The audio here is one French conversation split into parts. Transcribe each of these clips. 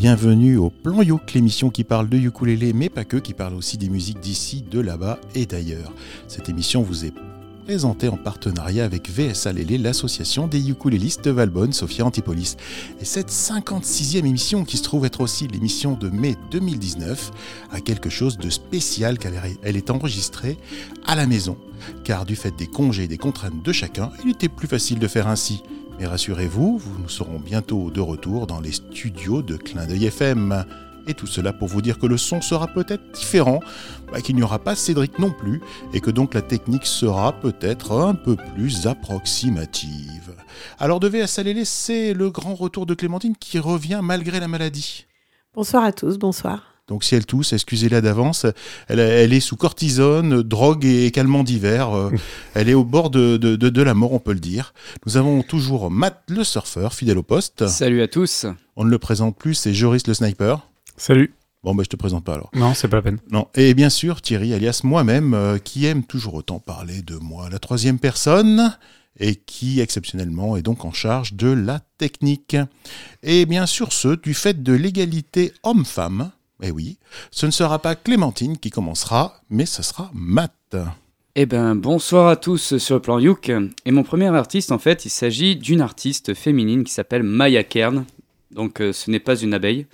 Bienvenue au Plan Youk, l'émission qui parle de ukulélé, mais pas que, qui parle aussi des musiques d'ici, de là-bas et d'ailleurs. Cette émission vous est présentée en partenariat avec VSA Lélé, l'association des ukulélistes de Valbonne, Sophia Antipolis. Et cette 56e émission, qui se trouve être aussi l'émission de mai 2019, a quelque chose de spécial car elle est enregistrée à la maison. Car du fait des congés et des contraintes de chacun, il était plus facile de faire ainsi. Mais rassurez-vous, nous serons bientôt de retour dans les studios de Clin d'œil FM. Et tout cela pour vous dire que le son sera peut-être différent, bah, qu'il n'y aura pas Cédric non plus, et que donc la technique sera peut-être un peu plus approximative. Alors de VSA c'est le grand retour de Clémentine qui revient malgré la maladie. Bonsoir à tous, bonsoir. Donc si elle tousse, excusez-la d'avance. Elle, est sous cortisone, drogue et calmant d'hiver. Euh, elle est au bord de, de, la mort, on peut le dire. Nous avons toujours Matt le surfeur, fidèle au poste. Salut à tous. On ne le présente plus, c'est Joris le sniper. Salut. Bon, ben, je te présente pas alors. Non, c'est pas la peine. Non. Et bien sûr, Thierry, alias moi-même, euh, qui aime toujours autant parler de moi, la troisième personne, et qui, exceptionnellement, est donc en charge de la technique. Et bien sûr, ce, du fait de l'égalité homme-femme, eh oui, ce ne sera pas Clémentine qui commencera, mais ce sera Matt. Eh ben, bonsoir à tous sur le plan Youk. Et mon premier artiste, en fait, il s'agit d'une artiste féminine qui s'appelle Maya Kern. Donc, euh, ce n'est pas une abeille.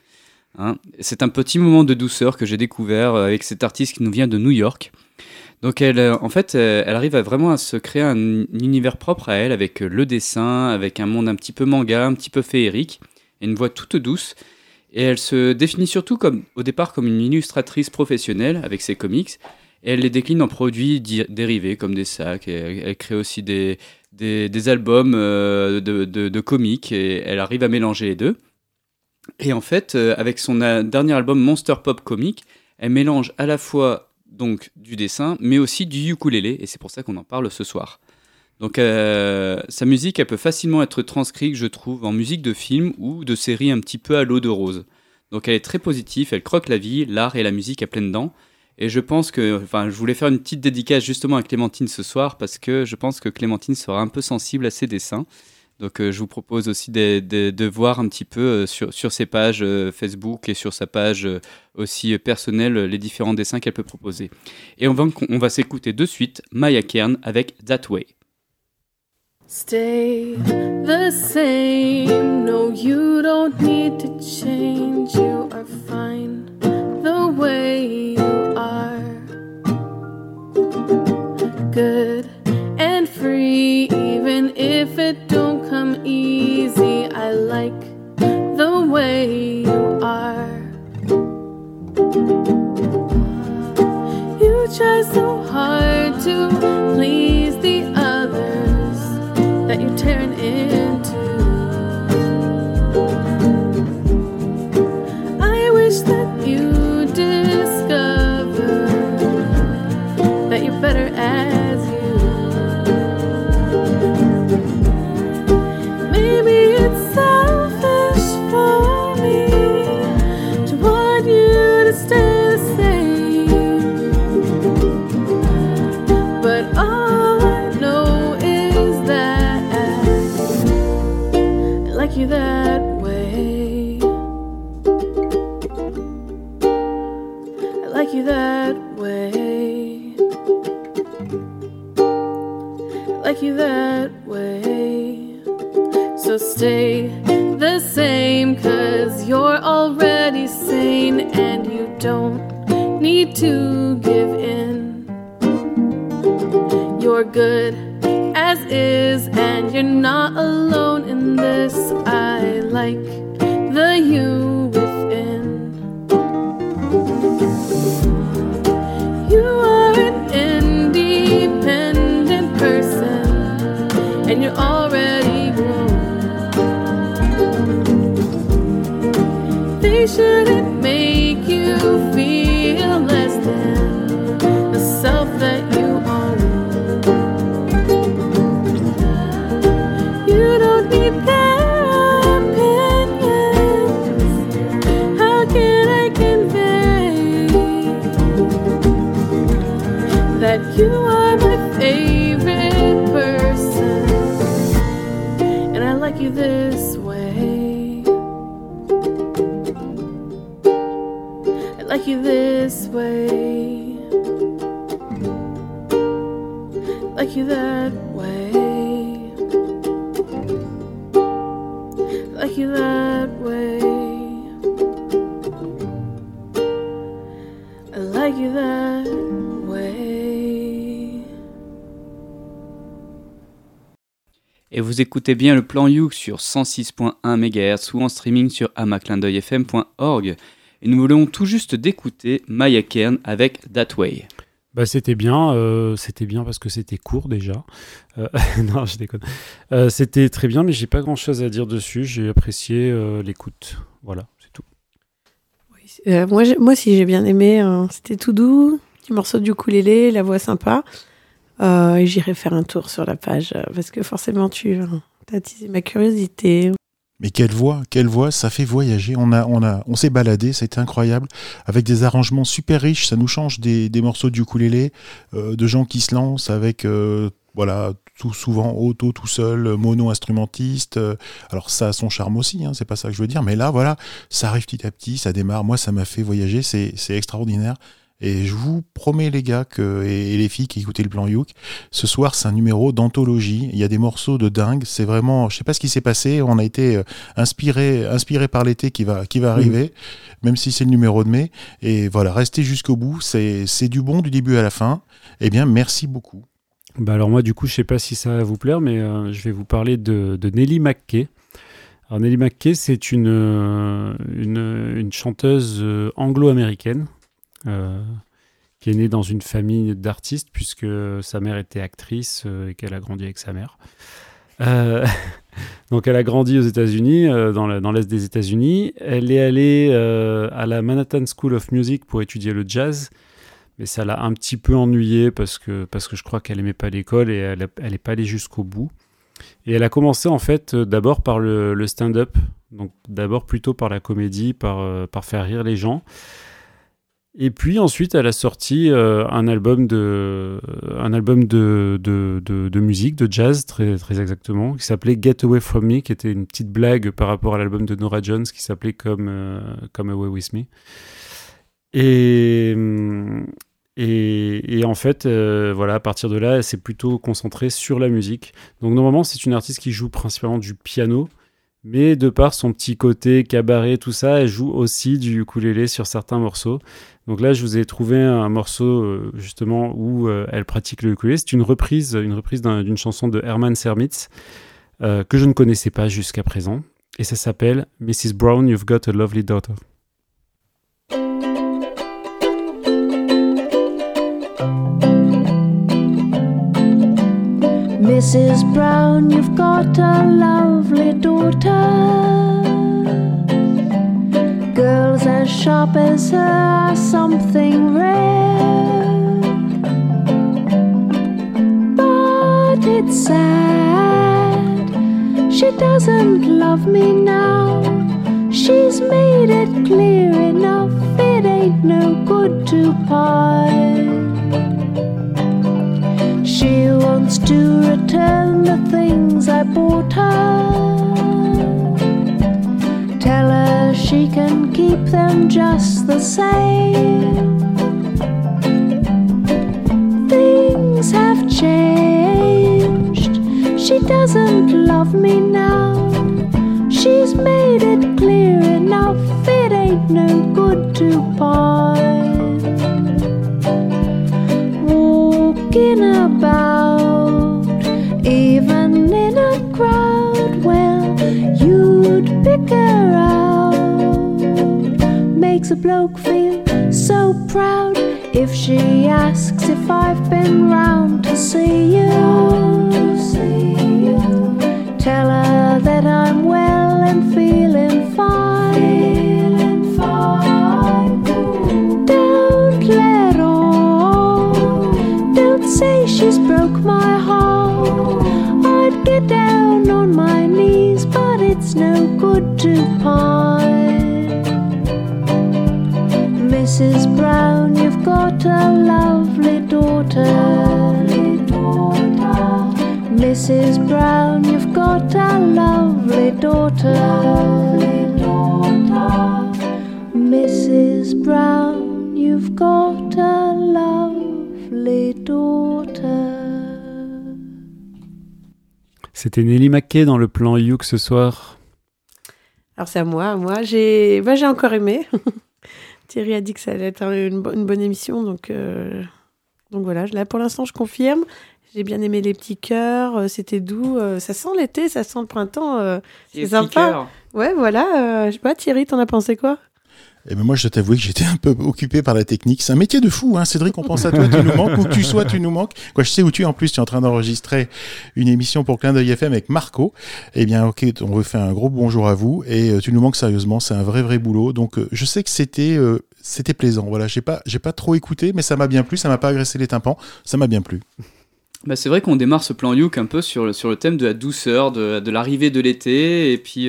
Hein. C'est un petit moment de douceur que j'ai découvert euh, avec cette artiste qui nous vient de New York. Donc, elle, euh, en fait, elle arrive à vraiment à se créer un univers propre à elle avec le dessin, avec un monde un petit peu manga, un petit peu féerique, et une voix toute douce. Et elle se définit surtout comme, au départ comme une illustratrice professionnelle avec ses comics. Et elle les décline en produits dérivés comme des sacs. elle, crée aussi des, des, albums euh, de, de, comics et elle arrive à mélanger les deux. Et en fait, euh, avec son dernier album Monster Pop Comic, elle mélange à la fois donc du dessin, mais aussi du ukulélé. Et c'est pour ça qu'on en parle ce soir. Donc euh, sa musique, elle peut facilement être transcrite, je trouve, en musique de film ou de série un petit peu à l'eau de rose. Donc elle est très positive, elle croque la vie, l'art et la musique à pleines dents. Et je pense que, enfin, je voulais faire une petite dédicace justement à Clémentine ce soir parce que je pense que Clémentine sera un peu sensible à ses dessins. Donc euh, je vous propose aussi de, voir un petit peu euh, sur, ses pages Facebook et sur sa page aussi personnelle les différents dessins qu'elle peut proposer. Et on va, on va s'écouter de suite Maya Kern avec That Way. Stay the same. No, you don't need to change. You are fine the way you are. Good and free, even if it don't come easy. I like the way you are. You try so hard to please turn in. Like you that way. So stay the same, cause you're already sane and you don't need to give in. You're good as is, and you're not alone in this. I like They shouldn't make you feel less than the self that you own. You don't need their opinions. How can I convey that you like you this way, like you that way, like you that way. Like you that way. Et vous écoutez bien le plan Youk sur 106.1 MHz ou en streaming sur amaclindeuilfm.org. Et nous voulons tout juste d'écouter Maya Kern avec That Way. Bah, c'était bien, euh, c'était bien parce que c'était court déjà. Euh, non, je déconne. Euh, c'était très bien, mais j'ai pas grand chose à dire dessus. J'ai apprécié euh, l'écoute. Voilà, c'est tout. Euh, moi, j'ai- moi aussi, j'ai bien aimé. euh, C'était tout doux, petit morceau du ukulélé, la voix sympa. Euh, et j'irai faire un tour sur la page parce que forcément, tu as attisé ma curiosité. Mais quelle voix, quelle voix, ça fait voyager. On a, on a, on s'est baladé, c'était incroyable, avec des arrangements super riches. Ça nous change des, des morceaux du ukulélé, euh, de gens qui se lancent avec, euh, voilà, tout souvent auto, tout seul, mono instrumentiste. euh, alors ça a son charme aussi, hein, c'est pas ça que je veux dire. Mais là, voilà, ça arrive petit à petit, ça démarre. Moi, ça m'a fait voyager, c'est, c'est extraordinaire. Et je vous promets les gars que, et, les filles qui écoutaient le plan Youk, ce soir c'est un numéro d'anthologie. Il y a des morceaux de dingue. C'est vraiment, je sais pas ce qui s'est passé. On a été euh, inspiré, inspiré par l'été qui va, qui va arriver, même si c'est le numéro de mai. Et voilà, restez jusqu'au bout. C'est, c'est du bon du début à la fin. Eh bien, merci beaucoup. Bah alors moi, du coup, je sais pas si ça va vous plaire, mais euh, je vais vous parler de, de Nelly McKay. Alors Nelly McKay, c'est une, euh, une, une chanteuse anglo-américaine qui est née dans une famille d'artistes puisque sa mère était actrice euh, et qu'elle a grandi avec sa mère. Euh, donc elle a grandi aux États-Unis, euh, dans l'est des États-Unis. Elle est allée euh, à la Manhattan School of Music pour étudier le jazz mais ça l'a un petit peu ennuyée parce que, parce que je crois qu'elle aimait pas l'école et elle, elle est pas allée jusqu'au bout. Et elle a commencé en fait euh, d'abord par le, stand-up, donc d'abord plutôt par la comédie, euh, par faire rire les gens. Et puis ensuite, elle a sorti euh, un album de, musique, de jazz très, exactement, qui s'appelait Get Away From Me, qui était une petite blague par rapport à l'album de Nora Jones qui s'appelait Come, euh, Away With Me. Et, et en fait, euh, voilà, à partir de là, elle s'est plutôt concentrée sur la musique. Donc normalement, c'est une artiste qui joue principalement du piano, mais de par son petit côté cabaret, tout ça, elle joue aussi du ukulélé sur certains morceaux. Donc là, je vous ai trouvé un morceau euh, justement où euh, elle pratique le ukulélé. C'est une reprise, une reprise d'un- d'une chanson de Herman Sermitz euh, que je ne connaissais pas jusqu'à présent, et ça s'appelle Mrs. Brown, You've Got a Lovely Daughter. Mrs. Brown, you've got a lovely daughter. Girls as sharp as her are something rare. But it's sad, she doesn't love me now. She's made it clear enough, it ain't no good to part. She wants to return the things I bought her. Tell her she can keep them just the same. Things have changed. She doesn't love me now. She's made it clear enough. It ain't no good to part Makes a bloke feel so proud if she asks if I've been round to see you. Tell her that I'm well and feeling fine. Don't let on. Don't say she's broke Mrs. Brown, you've got a lovely daughter. Mrs. Brown, you've got a lovely daughter. Mrs. Brown, you've got a lovely daughter. C'était Nelly Mackay dans le plan You ce soir. Alors c'est à moi. Moi, j'ai bah, j'ai encore aimé. Thierry a dit que ça allait être une, bo- une bonne émission, donc, euh, donc voilà. Là, pour l'instant, je confirme. J'ai bien aimé les petits cœurs, euh, c'était doux. euh, ça sent l'été, ça sent le printemps. C'est sympa. Ouais, voilà. je sais pas, Thierry, t'en as pensé quoi? Et ben moi, je t'avoue que j'étais un peu occupé par la technique. C'est un métier de fou, hein. Cédric, on pense à toi, tu nous manques. Où que tu sois, tu nous manques. Quoi, je sais où tu es. En plus, tu es en train d'enregistrer une émission pour Clin d'œil FM avec Marco. Eh bien, ok, on veut faire un gros bonjour à vous. Et euh, tu nous manques sérieusement. C'est un vrai, vrai boulot. Donc, euh, je sais que c'était, euh, c'était plaisant. Voilà. J'ai pas, j'ai pas trop écouté, mais ça m'a bien plu. Ça m'a pas agressé les tympans. Ça m'a bien plu. Bah, c'est vrai qu'on démarre ce plan Youk un peu sur le, sur le thème de la douceur, de, de l'arrivée de l'été, et puis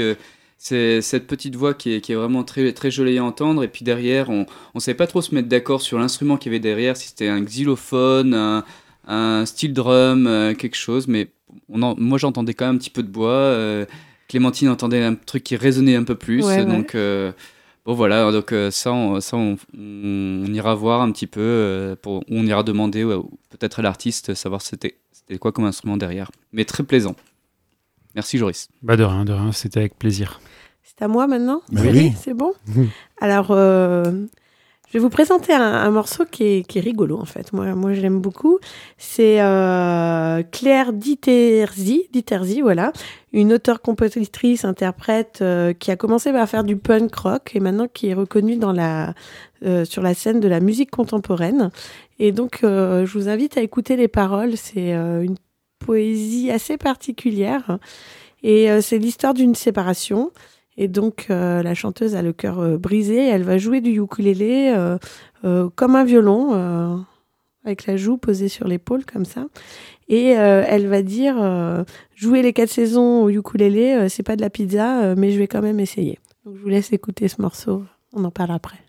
c'est cette petite voix qui est, qui est vraiment très, très jolie à entendre, et puis derrière, on ne savait pas trop se mettre d'accord sur l'instrument qu'il y avait derrière, si c'était un xylophone, un, un steel drum, euh, quelque chose, mais on en- moi j'entendais quand même un petit peu de bois, euh, Clémentine entendait un truc qui résonnait un peu plus, Ouais, ouais. donc... euh, Bon voilà, donc ça, on, ça on, ira voir un petit peu, pour, on ira demander ouais, peut-être à l'artiste savoir c'était quoi comme instrument derrière. Mais très plaisant. Merci Joris. Bah de rien, de rien, c'était avec plaisir. C'est à moi maintenant Thierry, oui. C'est bon Oui. Alors, euh, je vais vous présenter un, un morceau qui est, qui est rigolo, en fait. Moi, moi je l'aime beaucoup. C'est euh, Claire Diterzi, Diterzi, voilà, une auteure-compositrice, interprète euh, qui a commencé par faire du punk rock et maintenant qui est reconnue dans la, euh, sur la scène de la musique contemporaine. Et donc, euh, je vous invite à écouter les paroles. C'est euh, une poésie assez particulière. Et euh, c'est l'histoire d'une séparation. Et donc, euh, la chanteuse a le cœur euh, brisé. Elle va jouer du ukulélé comme un violon, avec la joue posée sur l'épaule, comme ça. Et elle va dire jouer les quatre saisons au ukulélé, c'est pas de la pizza, mais je vais quand même essayer. Je vous laisse écouter ce morceau. On en parle après.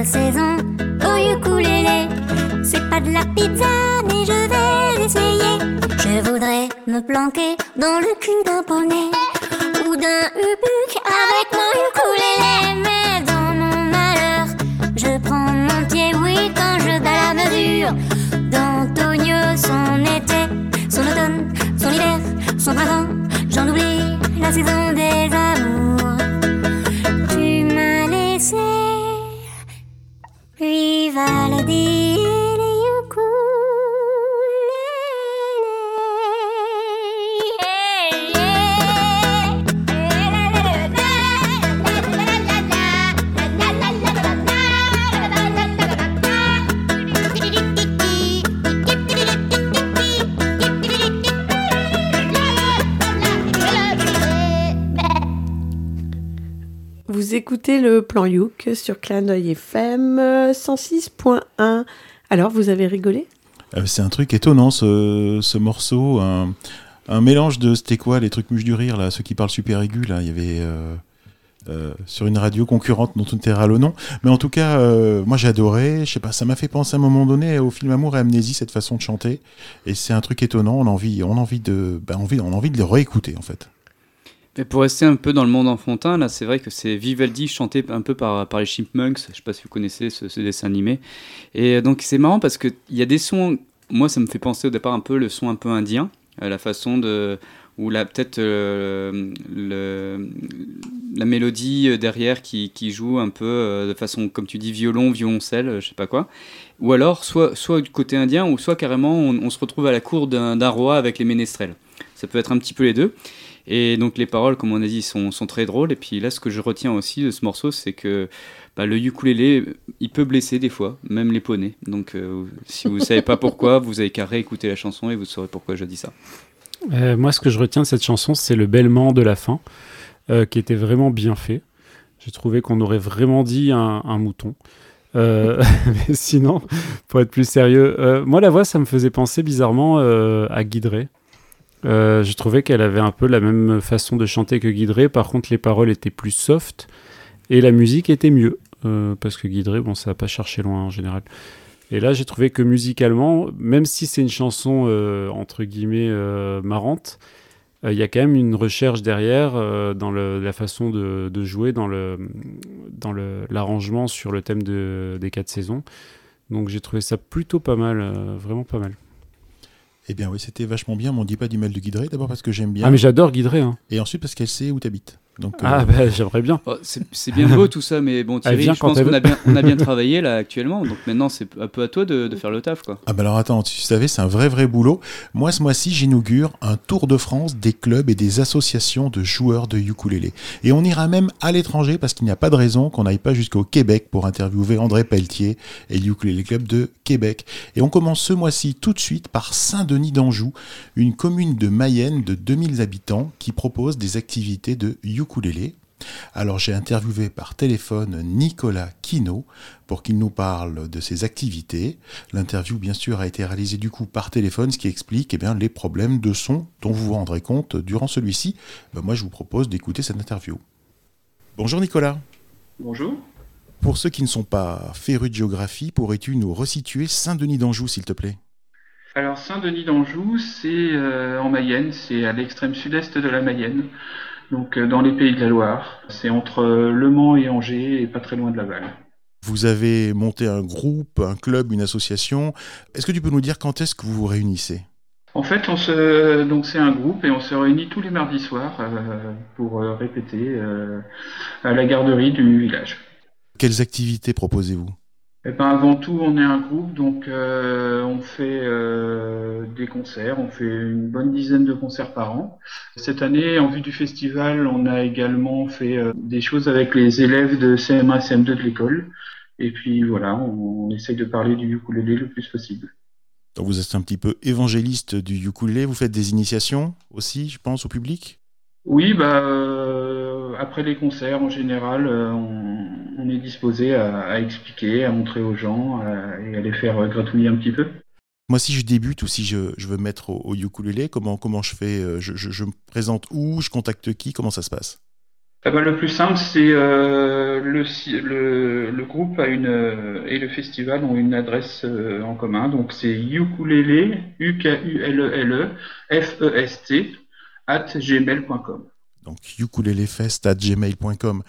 Quatre saisons au ukulélé, c'est pas de la pizza, mais je vais essayer. Je voudrais me planquer dans le cul d'un poney ou d'un le plan Youk sur Clin d'œil FM euh, 106.1. Alors, vous avez rigolé? Euh, c'est un truc étonnant, ce, ce morceau. Un, mélange de. C'était quoi, les trucs mûches du rire, là, ceux qui parlent super aigus, là. Il y avait. euh, euh, sur une radio concurrente dont on taira le nom. Mais en tout cas, euh, moi j'ai adoré. Je sais pas, ça m'a fait penser à un moment donné au film Amour et Amnésie, cette façon de chanter. Et c'est un truc étonnant. On a envie, on a envie de, bah, envie, on a envie de le réécouter en fait. Mais pour rester un peu dans le monde enfantin, là, c'est vrai que c'est Vivaldi chanté un peu par, les Chipmunks. Je sais pas si vous connaissez ce, dessin animé. Et donc c'est marrant parce qu'il y a des sons moi, ça me fait penser au départ un peu le son un peu indien, euh, la façon de ou peut-être euh, la mélodie derrière qui, joue un peu euh, de façon comme tu dis violon violoncelle je sais pas quoi ou alors soit soit du côté indien ou soit carrément on, on se retrouve à la cour d'un roi avec les ménestrels ça peut être un petit peu les deux et donc les paroles comme on a dit sont, très drôles et puis là ce que je retiens aussi de ce morceau c'est que bah, le ukulélé il peut blesser des fois même les poneys donc euh, si vous savez pas pourquoi vous avez qu'à réécouter la chanson et vous saurez pourquoi je dis ça Euh, moi, ce que je retiens de cette chanson, c'est le bêlement de la fin, euh, qui était vraiment bien fait. J'ai trouvé qu'on aurait vraiment dit un, mouton. Mais sinon, pour être plus sérieux, moi, la voix, ça me faisait penser bizarrement à Guidré. Euh, je trouvais qu'elle avait un peu la même façon de chanter que Guidré. Par contre, les paroles étaient plus soft et la musique était mieux. Euh, parce que Guidré, bon, ça n'a pas cherché loin en général. Et là, j'ai trouvé que musicalement, même si c'est une chanson euh, entre guillemets marrante, il y a quand même une recherche derrière dans la façon de, jouer, dans le dans l'arrangement sur le thème de, des quatre saisons. Donc j'ai trouvé ça plutôt pas mal, vraiment pas mal. Eh bien oui, c'était vachement bien, mais on dit pas du mal de Guidré, d'abord parce que j'aime bien, Ah mais j'adore Guidré. Hein. et ensuite parce qu'elle sait où t'habites. Donc, euh, Ah bah j'aimerais bien. Oh, c'est bien beau tout ça, mais bon, Thierry, je pense qu'on a bien, on a bien travaillé là actuellement, donc maintenant c'est un peu à toi de, de faire le taf, quoi. Ah bah alors attends, tu savais, c'est un vrai vrai boulot. Moi ce mois-ci, j'inaugure un tour de France des clubs et des associations de joueurs de ukulélé. Et on ira même à l'étranger parce qu'il n'y a pas de raison qu'on n'aille pas jusqu'au Québec pour interviewer André Pelletier et le Ukulélé Club de Québec. Et on commence ce mois-ci tout de suite par Saint-Denis d'Anjou, une commune de Mayenne de 2000 habitants qui propose des activités de ukulélé. Alors j'ai interviewé par téléphone Nicolas Quino pour qu'il nous parle de ses activités. L'interview, bien sûr, a été réalisée du coup par téléphone, ce qui explique eh bien, les problèmes de son dont vous vous rendrez compte durant celui-ci. Ben, moi, je vous propose d'écouter cette interview. Bonjour Nicolas. Bonjour. Pour ceux qui ne sont pas férus de géographie, pourrais-tu nous resituer Saint-Denis d'Anjou, s'il te plaît? Alors Saint-Denis d'Anjou, c'est euh, en Mayenne, c'est à l'extrême sud-est de la Mayenne, donc euh, dans les pays de la Loire. C'est entre euh, Le Mans et Angers et pas très loin de Laval. Vous avez monté un groupe, un club, une association. Est-ce que tu peux nous dire quand est-ce que vous vous réunissez? En fait, on se, donc c'est un groupe et on se réunit tous les mardis soirs euh, pour répéter euh, à la garderie du village. Quelles activités proposez-vous? Eh ben, avant tout, on est un groupe, donc euh, on fait euh, des concerts, on fait une bonne dizaine de concerts par an. Cette année, en vue du festival, on a également fait euh, des choses avec les élèves de CM1 CM2 de l'école. Et puis voilà, on, on essaye de parler du ukulélé le plus possible. Donc vous êtes un petit peu évangéliste du ukulélé, vous faites des initiations aussi, je pense, au public? Oui, bah après les concerts en général, euh, on, on est disposé à, à expliquer, à montrer aux gens à- et à les faire euh, gratouiller un petit peu. Moi, si je débute ou si je, je veux me mettre au, au ukulélé, comment, comment je fais euh, je, je- je me présente où Je contacte qui Comment ça se passe? Eh ben, le plus simple, c'est euh, le, si- le, le groupe a une, euh, et le festival ont une adresse euh, en commun. Donc c'est ukulélé, U-K-U-L-E-L-E, F-E-S-T, at gmail.com. Donc ukuléléfest@gmail.com.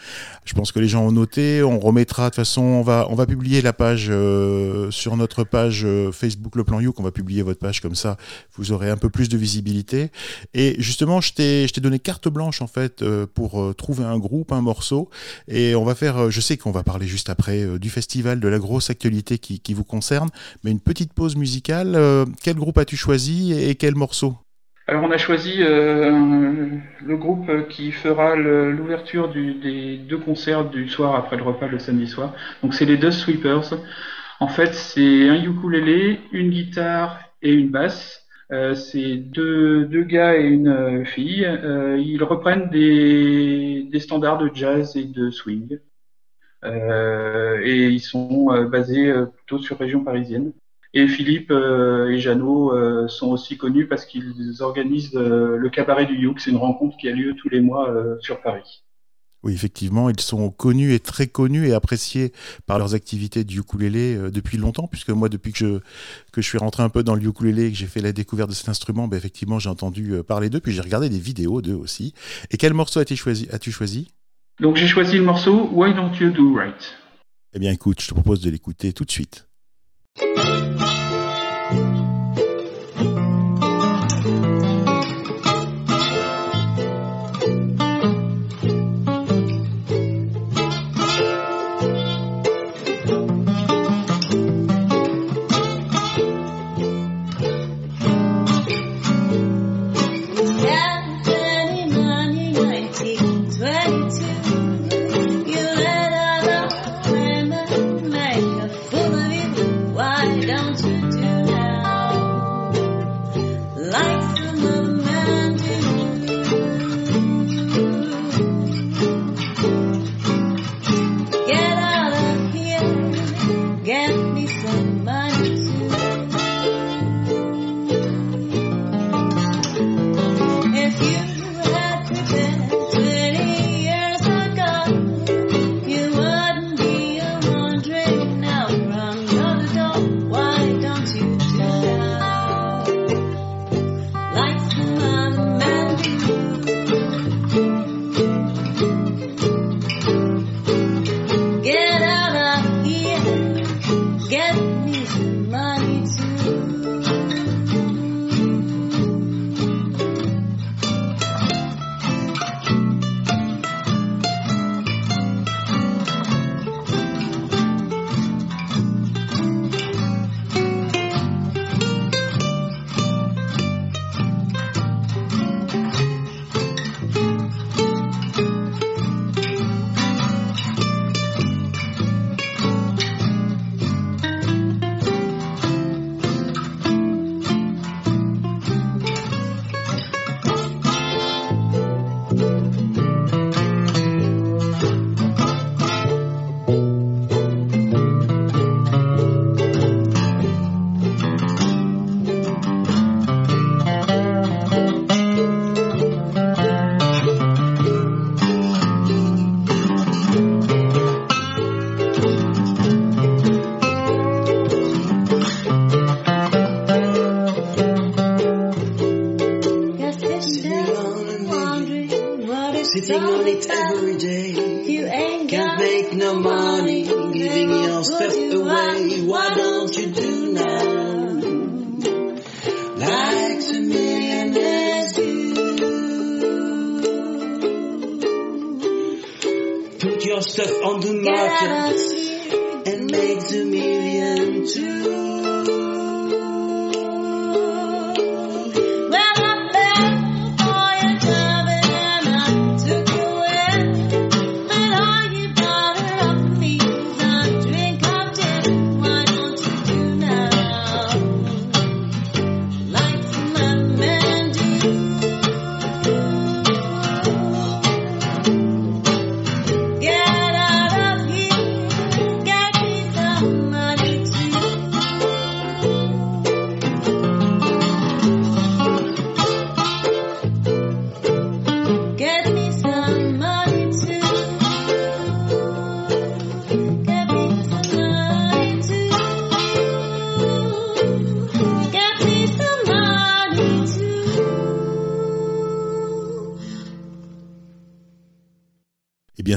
Je pense que les gens ont noté. On remettra de toute façon. On va on va publier la page euh, sur notre page euh, Facebook Le Plan Youk. On va publier votre page comme ça. Vous aurez un peu plus de visibilité. Et justement, je t'ai donné carte blanche en fait euh, pour trouver un groupe, un morceau. Et on va faire. je sais qu'on va parler juste après du festival, de la grosse actualité qui, vous concerne. Mais une petite pause musicale. Quel groupe as-tu choisi et quel morceau? Alors on a choisi euh, le groupe qui fera l'ouverture des deux concerts du soir après le repas le samedi soir. Donc c'est les deux Sweepers. En fait c'est un ukulélé, une guitare et une basse. Euh, c'est deux, gars et une euh, fille. Ils reprennent des, standards de jazz et de swing. Et ils sont basés plutôt sur région parisienne. Et Philippe euh, et Jeannot euh, sont aussi connus parce qu'ils organisent euh, le cabaret du Youk. C'est une rencontre qui a lieu tous les mois sur Paris. Oui, effectivement, ils sont connus et très connus et appréciés par leurs activités du ukulélé depuis longtemps, puisque moi, depuis que je, que je suis rentré un peu dans le ukulélé et que j'ai fait la découverte de cet instrument, ben, effectivement, j'ai entendu parler d'eux, puis j'ai regardé des vidéos d'eux aussi. Et quel morceau as-tu choisi, as-tu choisi? Donc j'ai choisi le morceau Why Don't You Do Right. Eh bien, écoute, je te propose de l'écouter tout de suite.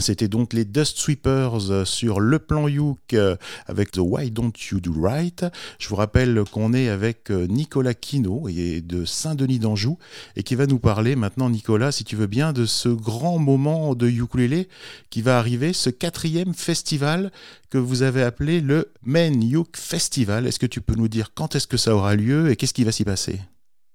C'était donc les Dust Sweepers euh, sur le plan Youk euh, avec The Why Don't You Do Right. Je vous rappelle qu'on est avec euh, Nicolas Quino et de Saint-Denis d'Anjou et qui va nous parler maintenant, Nicolas, si tu veux bien, de ce grand moment de ukulélé qui va arriver, ce quatrième festival que vous avez appelé le Men Youk Festival. Est-ce que tu peux nous dire quand est-ce que ça aura lieu et qu'est-ce qui va s'y passer?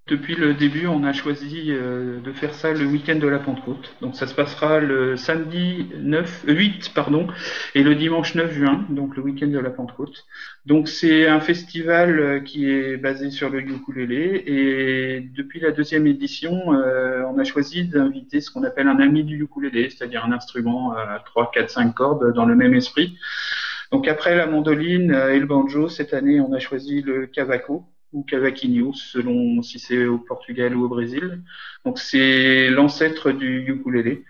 Depuis le début, on a choisi euh, de faire ça le week-end de la Pentecôte. Donc ça se passera le samedi 9, euh, 8 pardon, et le dimanche 9 juin, donc le week-end de la Pentecôte. Donc c'est un festival euh, qui est basé sur le ukulélé et depuis la deuxième édition, on a choisi d'inviter ce qu'on appelle un ami du ukulélé, c'est-à-dire un instrument à 3, 4, 5 cordes dans le même esprit. Donc après la mandoline et le banjo, cette année, on a choisi le cavaco ou cavaquinho, selon si c'est au Portugal ou au Brésil. Donc c'est l'ancêtre du ukulélé.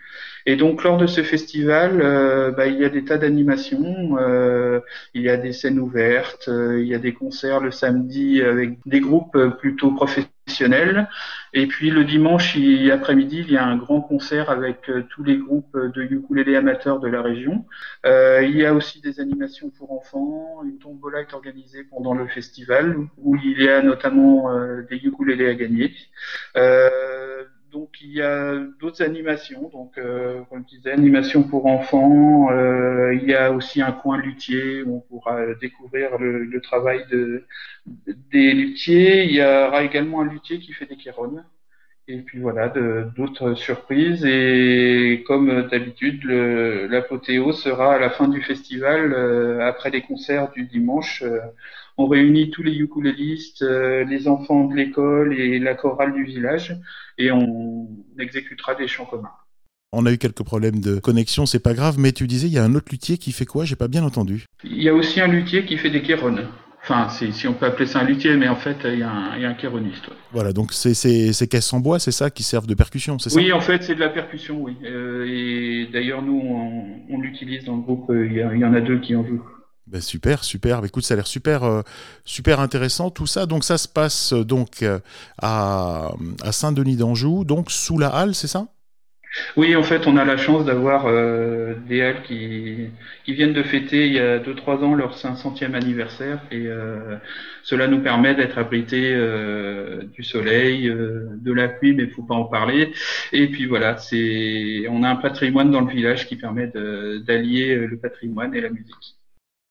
Et donc lors de ce festival, euh, bah, il y a des tas d'animations, euh, il y a des scènes ouvertes, euh, il y a des concerts le samedi avec des groupes euh, plutôt professionnels. Et puis le dimanche après-midi, il y a un grand concert avec euh, tous les groupes de ukulélé amateurs de la région. Euh, il y a aussi des animations pour enfants. Une tombola est organisée pendant le festival où il y a notamment euh, des ukulélés à gagner. Donc il y a d'autres animations, donc euh, comme je disais, animations pour enfants. Euh, il y a aussi un coin luthier où on pourra découvrir le, le travail de, des luthiers. Il y aura également un luthier qui fait des kérones. Et puis voilà, d'autres surprises. Et comme d'habitude, l'apothéose sera à la fin du festival, euh, après les concerts du dimanche. On réunit tous les ukulélistes, euh, les enfants de l'école et la chorale du village, et on exécutera des chants communs. On a eu quelques problèmes de connexion, c'est pas grave, mais tu disais, il y a un autre luthier qui fait quoi? J'ai pas bien entendu. Il y a aussi un luthier qui fait des kérones. Enfin, si on peut appeler ça un luthier, mais en fait, il y a un, il y a un kéroniste. ouais. Voilà, donc c'est c'est- ces caisses en bois, c'est ça, qui servent de percussion, c'est ça? Oui, en fait, c'est de la percussion, oui. Euh, et d'ailleurs, nous, on, on l'utilise dans le groupe. euh, Il y, a- il y en a deux qui en jouent. Ben, super, super. Ben, écoute, ça a l'air super, euh, super intéressant tout ça. Donc ça se passe euh, donc euh, à, Saint-Denis d'Anjou, donc sous la halle, c'est ça? Oui, en fait, on a la chance d'avoir des halles qui, viennent de fêter il y a 2-3 ans leur 500e anniversaire et cela nous permet d'être abrités du soleil, de la pluie, mais il faut pas en parler. Et puis voilà, c'est on a un patrimoine dans le village qui permet d'allier le patrimoine et la musique.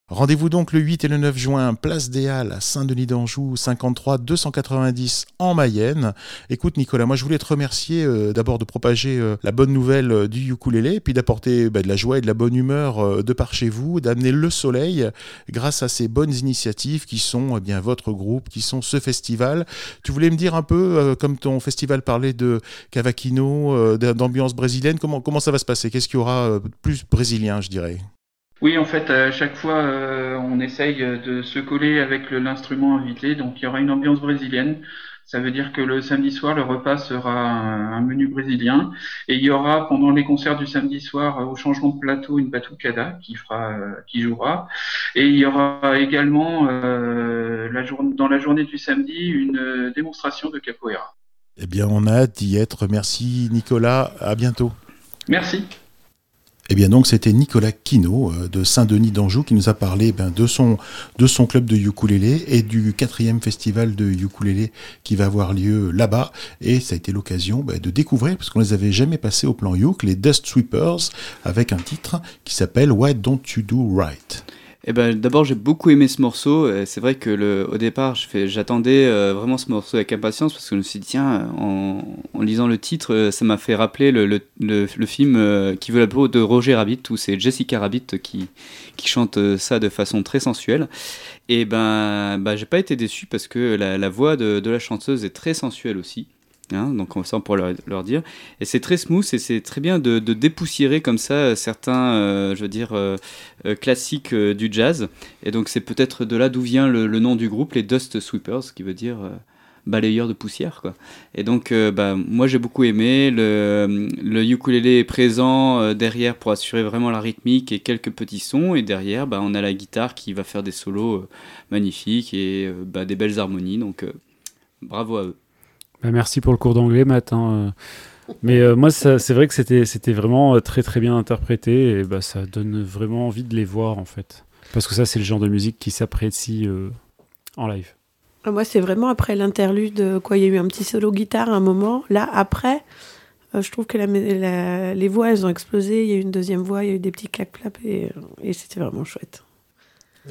Rendez-vous donc le 8 et le 9 juin, place des Halles à Saint-Denis d'Anjou, 53 290 en Mayenne. Écoute Nicolas, moi je voulais te remercier euh, d'abord de propager euh, la bonne nouvelle euh, du ukulélé, puis d'apporter bah, de la joie et de la bonne humeur de par chez vous, d'amener le soleil grâce à ces bonnes initiatives qui sont eh bien votre groupe, qui sont ce festival. Tu voulais me dire un peu, comme ton festival parlait de cavaquino, d'ambiance brésilienne, comment, comment ça va se passer? Qu'est-ce qu'il y aura plus brésilien, je dirais? Oui, en fait, à chaque fois, euh, on essaye de se coller avec l'instrument invité. Donc, il y aura une ambiance brésilienne. Ça veut dire que le samedi soir, le repas sera un, menu brésilien. Et il y aura, pendant les concerts du samedi soir, euh, au changement de plateau, une batucada qui fera, euh, qui jouera. Et il y aura également, euh, la dans la journée du samedi, une démonstration de capoeira. Eh bien, on a hâte d'y être. Merci Nicolas, à bientôt. Merci. Eh bien donc c'était Nicolas Quino euh, de Saint-Denis d'Anjou qui nous a parlé ben, de, son, de son club de ukulélé et du quatrième festival de ukulélé qui va avoir lieu là-bas. Et ça a été l'occasion ben, de découvrir, parce qu'on les avait jamais passés au plan Uk, les Dust Sweepers avec un titre qui s'appelle Why Don't You Do Right? Eh ben, d'abord, j'ai beaucoup aimé ce morceau. C'est vrai que le, au départ, j'attendais euh, vraiment ce morceau avec impatience parce que je me suis dit, tiens, en, lisant le titre, euh, ça m'a fait rappeler le, le, le- film euh, Qui veut la peau de Roger Rabbit où c'est Jessica Rabbit qui, qui chante ça de façon très sensuelle. Et ben, bah, j'ai pas été déçu parce que la, la voix de, de la chanteuse est très sensuelle aussi. Hein, donc on ça pour leur, leur dire. Et c'est très smooth et c'est très bien de, de dépoussiérer comme ça euh, certains euh, je veux dire euh, classiques du jazz. Et donc c'est peut-être de là d'où vient le, nom du groupe les Dust Sweepers qui veut dire balayeur de poussière quoi. Et donc bah, moi j'ai beaucoup aimé. Le, le ukulélé est présent derrière pour assurer vraiment la rythmique et quelques petits sons. Et derrière bah, on a la guitare qui va faire des solos magnifiques et bah, des belles harmonies. Donc bravo à eux Bah, merci pour le cours d'anglais, Matt. hein, euh. Mais euh, moi, c'est vrai que c'était vraiment euh, très très bien interprété et bah, ça donne vraiment envie de les voir en fait. Parce que ça, c'est le genre de musique qui s'apprécie en live. Ah, Moi, c'est vraiment après l'interlude, quoi. Il y a eu un petit solo guitare à un moment. Là, après, je trouve que les voix, elles ont explosé. Il y a eu une deuxième voix, il y a eu des petits clac-clap et, euh, et c'était vraiment chouette.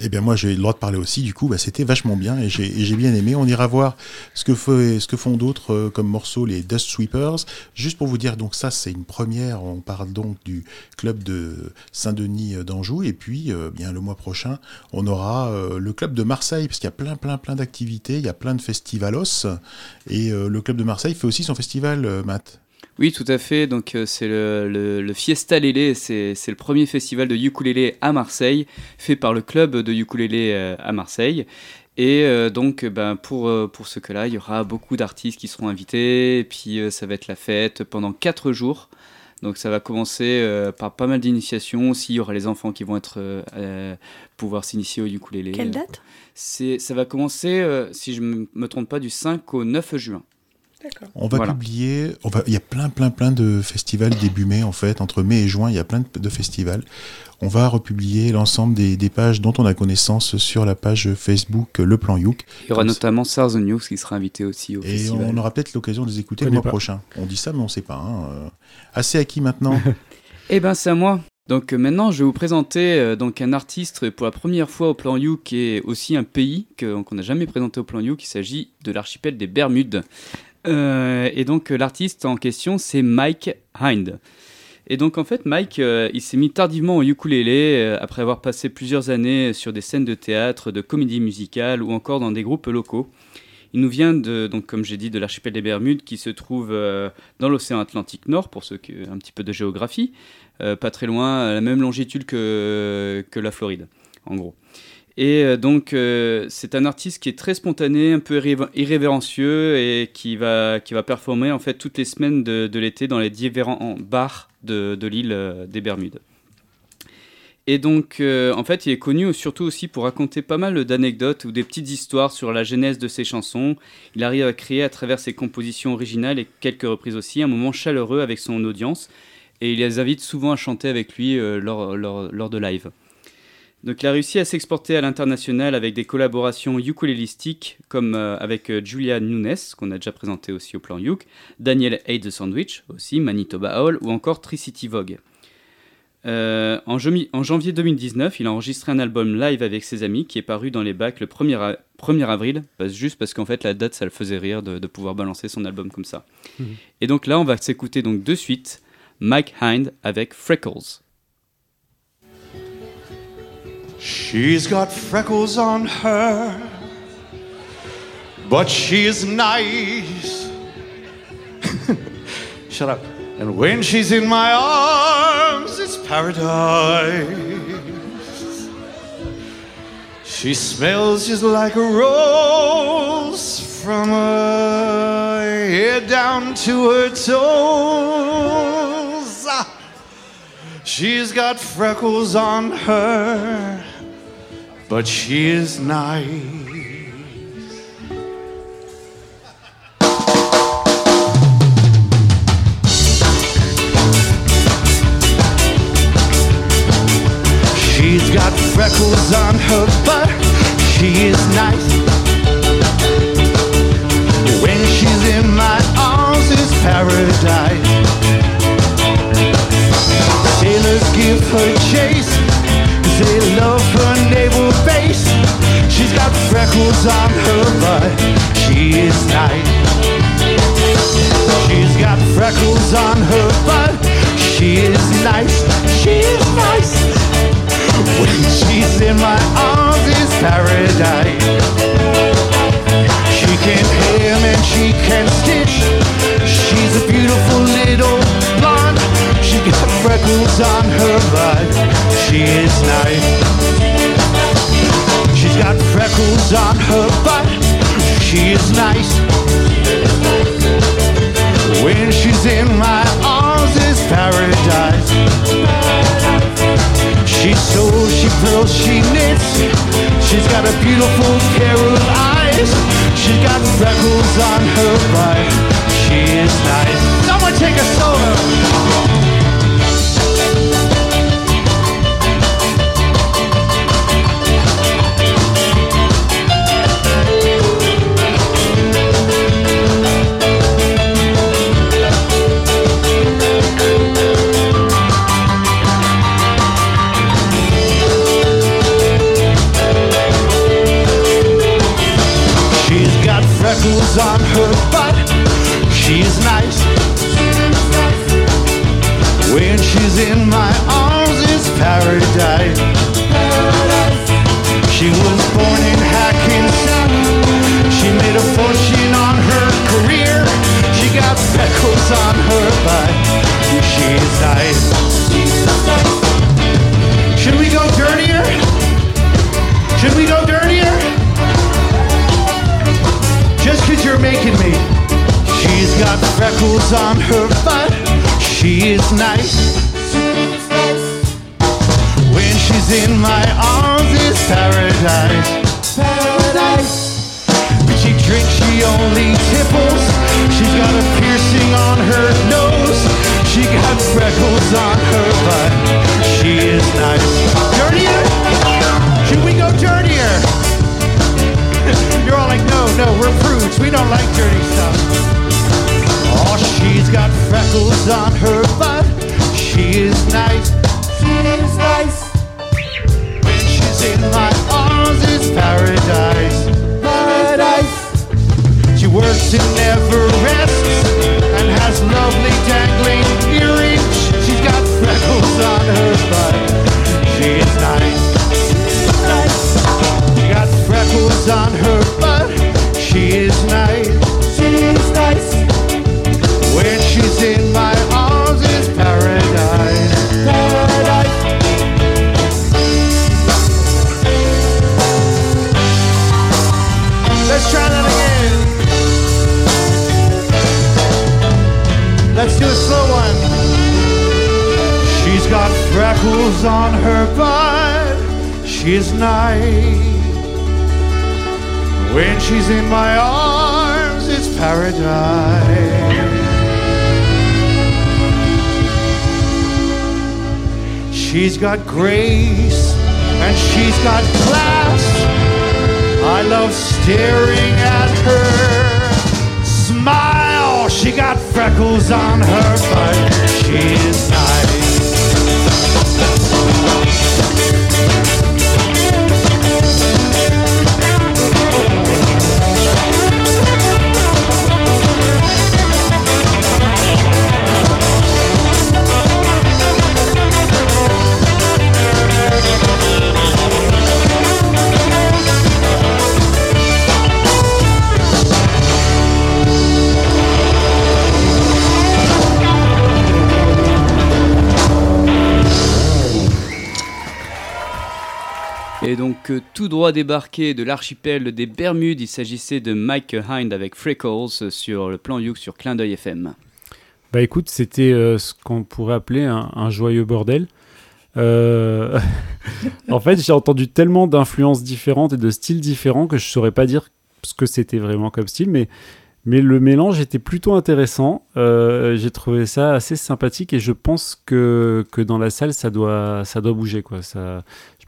Eh bien moi j'ai le droit de parler aussi, du coup bah, c'était vachement bien et j'ai bien aimé. On ira voir ce que, fait, ce que font d'autres euh, comme morceaux, les Dust Sweepers. Juste pour vous dire, donc ça c'est une première, on parle donc du club de Saint-Denis euh, d'Anjou et puis euh, bien le mois prochain on aura le club de Marseille parce qu'il y a plein plein plein d'activités, il y a plein de festivalos et le club de Marseille fait aussi son festival, Matt. Oui, tout à fait. Donc, euh, c'est le, le- le Fiesta Lélé. C'est le premier festival de ukulélé à Marseille, fait par le club de ukulélé euh, à Marseille. Et euh, donc, ben, pour, pour ce cas-là, il y aura beaucoup d'artistes qui seront invités. Et puis, ça va être la fête pendant quatre jours. Donc, ça va commencer euh, par pas mal d'initiations. Aussi, il y aura les enfants qui vont être euh, pouvoir s'initier au ukulélé. Quelle date? Ça va commencer, euh, si je ne me trompe pas, du 5 au 9 juin. D'accord. On va Voilà. publier, on va, il y a plein, plein, plein de festivals début mai en fait, entre mai et juin, il y a plein de, de festivals. On va republier l'ensemble des, des pages dont on a connaissance sur la page Facebook Le Plan Youk. Il y aura notamment Sars the News qui sera invité aussi au Et festival. on aura peut-être l'occasion de les écouter le mois pas. prochain. On dit ça, mais on sait pas. hein, euh. Assez acquis maintenant. Eh ben c'est à moi. Donc euh, maintenant je vais vous présenter euh, donc un artiste pour la première fois au plan You qui est aussi un pays que- qu'on n'a jamais présenté au plan You. Il s'agit de l'archipel des Bermudes. Euh, et donc l'artiste en question c'est Mike Hind. Et donc en fait Mike euh, il s'est mis tardivement au ukulélé euh, après avoir passé plusieurs années sur des scènes de théâtre, de comédie musicale ou encore dans des groupes locaux. Il nous vient de, donc comme j'ai dit, de l'archipel des Bermudes qui se trouve dans l'océan Atlantique Nord, pour ceux qui ont un petit peu de géographie, pas très loin, à la même longitude que, que la Floride, en gros. Et euh, donc, euh, c'est un artiste qui est très spontané, un peu irrévé- irrévérencieux et qui va, qui va performer en fait toutes les semaines de, l'été dans les différents bars de, l'île euh, des Bermudes. Et donc, en fait, il est connu surtout aussi pour raconter pas mal d'anecdotes ou des petites histoires sur la genèse de ses chansons. Il arrive à créer à travers ses compositions originales et quelques reprises aussi un moment chaleureux avec son audience. Et il les invite souvent à chanter avec lui lors, lors, lors de live. Donc, il a réussi à s'exporter à l'international avec des collaborations ukulélistiques comme euh, avec euh, Julia Nunes, qu'on a déjà présenté aussi au plan Uk, Daniel Hate the Sandwich, aussi Manitoba Hall, ou encore Tricity Vogue. Euh, en, janvier 2019, il a enregistré un album live avec ses amis qui est paru dans les bacs le 1er, a- 1er avril, parce- juste parce qu'en fait la date ça le faisait rire de, de pouvoir balancer son album comme ça. Mhm. Et donc là on va s'écouter donc de suite Mike Hind avec Freckles. She's got freckles on her, but she's nice. Shut up. And when she's in my arms, it's paradise. She smells just like a rose from her head down to her toes. Ah. She's got freckles on her, but she is nice. She's got freckles on her, but she is nice. Chase, they love her naval base. She's got freckles on her butt. She is nice. She's got freckles on her butt. She is nice. She is nice. When she's in my arms, it's paradise. She can hem and she can stitch. She's a beautiful little freckles on her butt. She is nice. She's got freckles on her butt. She is nice. When she's in my arms, it's paradise. She sews, she pearls, she knits. She's got a beautiful pair of eyes. She's got freckles on her butt. She is nice. Someone take a solo. Freckles on her butt. She's nice. When she's in my arms, it's paradise. She was born in Hackensack. She made a fortune on her career. She got freckles on her butt. She's nice. You're making me. She's got freckles on her butt. She is nice. When she's in my arms, it's paradise. Paradise. When she drinks, she only tipples. She's got a piercing on her nose. She got freckles on her butt. She is nice. Dirtier? Should we go dirtier? Like, no, no, we're prudes. We don't like dirty stuff. Oh, she's got freckles on her butt. She is nice. She is nice. When she's in my arms, it's paradise. Paradise. She works and freckles on her butt. She's nice. When she's in my arms, it's paradise. She's got grace and she's got class. I love staring at her smile. She got freckles on her butt. She's nice. Et donc, euh, tout droit débarqué de l'archipel des Bermudes, il s'agissait de Mike Hind avec Freckles sur le plan Youk sur Clin d'œil FM. Bah écoute, c'était euh, ce qu'on pourrait appeler un, joyeux bordel. Euh, en fait, j'ai entendu tellement d'influences différentes et de styles différents que je saurais pas dire ce que c'était vraiment comme style, mais, mais le mélange était plutôt intéressant. J'ai trouvé ça assez sympathique et je pense que, que dans la salle, ça doit, ça doit bouger. Quoi.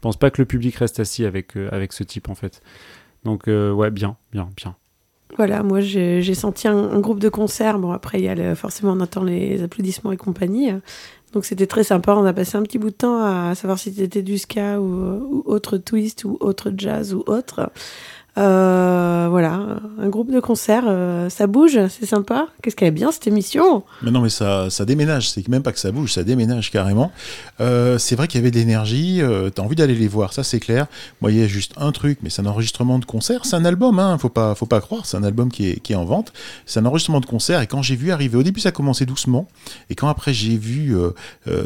Pense pas que le public reste assis avec, euh, ce type en fait. Donc euh, ouais, bien, bien, bien. Voilà, moi j'ai senti un, groupe de concert. Bon, après, il forcément, on entend les applaudissements et compagnie. Donc c'était très sympa. On a passé un petit bout de temps à savoir si c'était du ska ou autre twist ou autre jazz ou autre. Euh, voilà, un groupe de concert, euh, ça bouge, c'est sympa. Qu'est-ce qu'elle est bien cette émission? Mais non, mais ça, ça déménage. C'est même pas que ça bouge, ça déménage carrément. Euh, c'est vrai qu'il y avait de l'énergie. T'as envie d'aller les voir, ça c'est clair. Moi, il y a juste un truc, mais c'est un enregistrement de concert. C'est un album, hein. Faut pas, faut pas croire. C'est un album qui est, qui est en vente. C'est un enregistrement de concert. Et quand j'ai vu arriver, au début, ça commençait doucement. Et quand après j'ai vu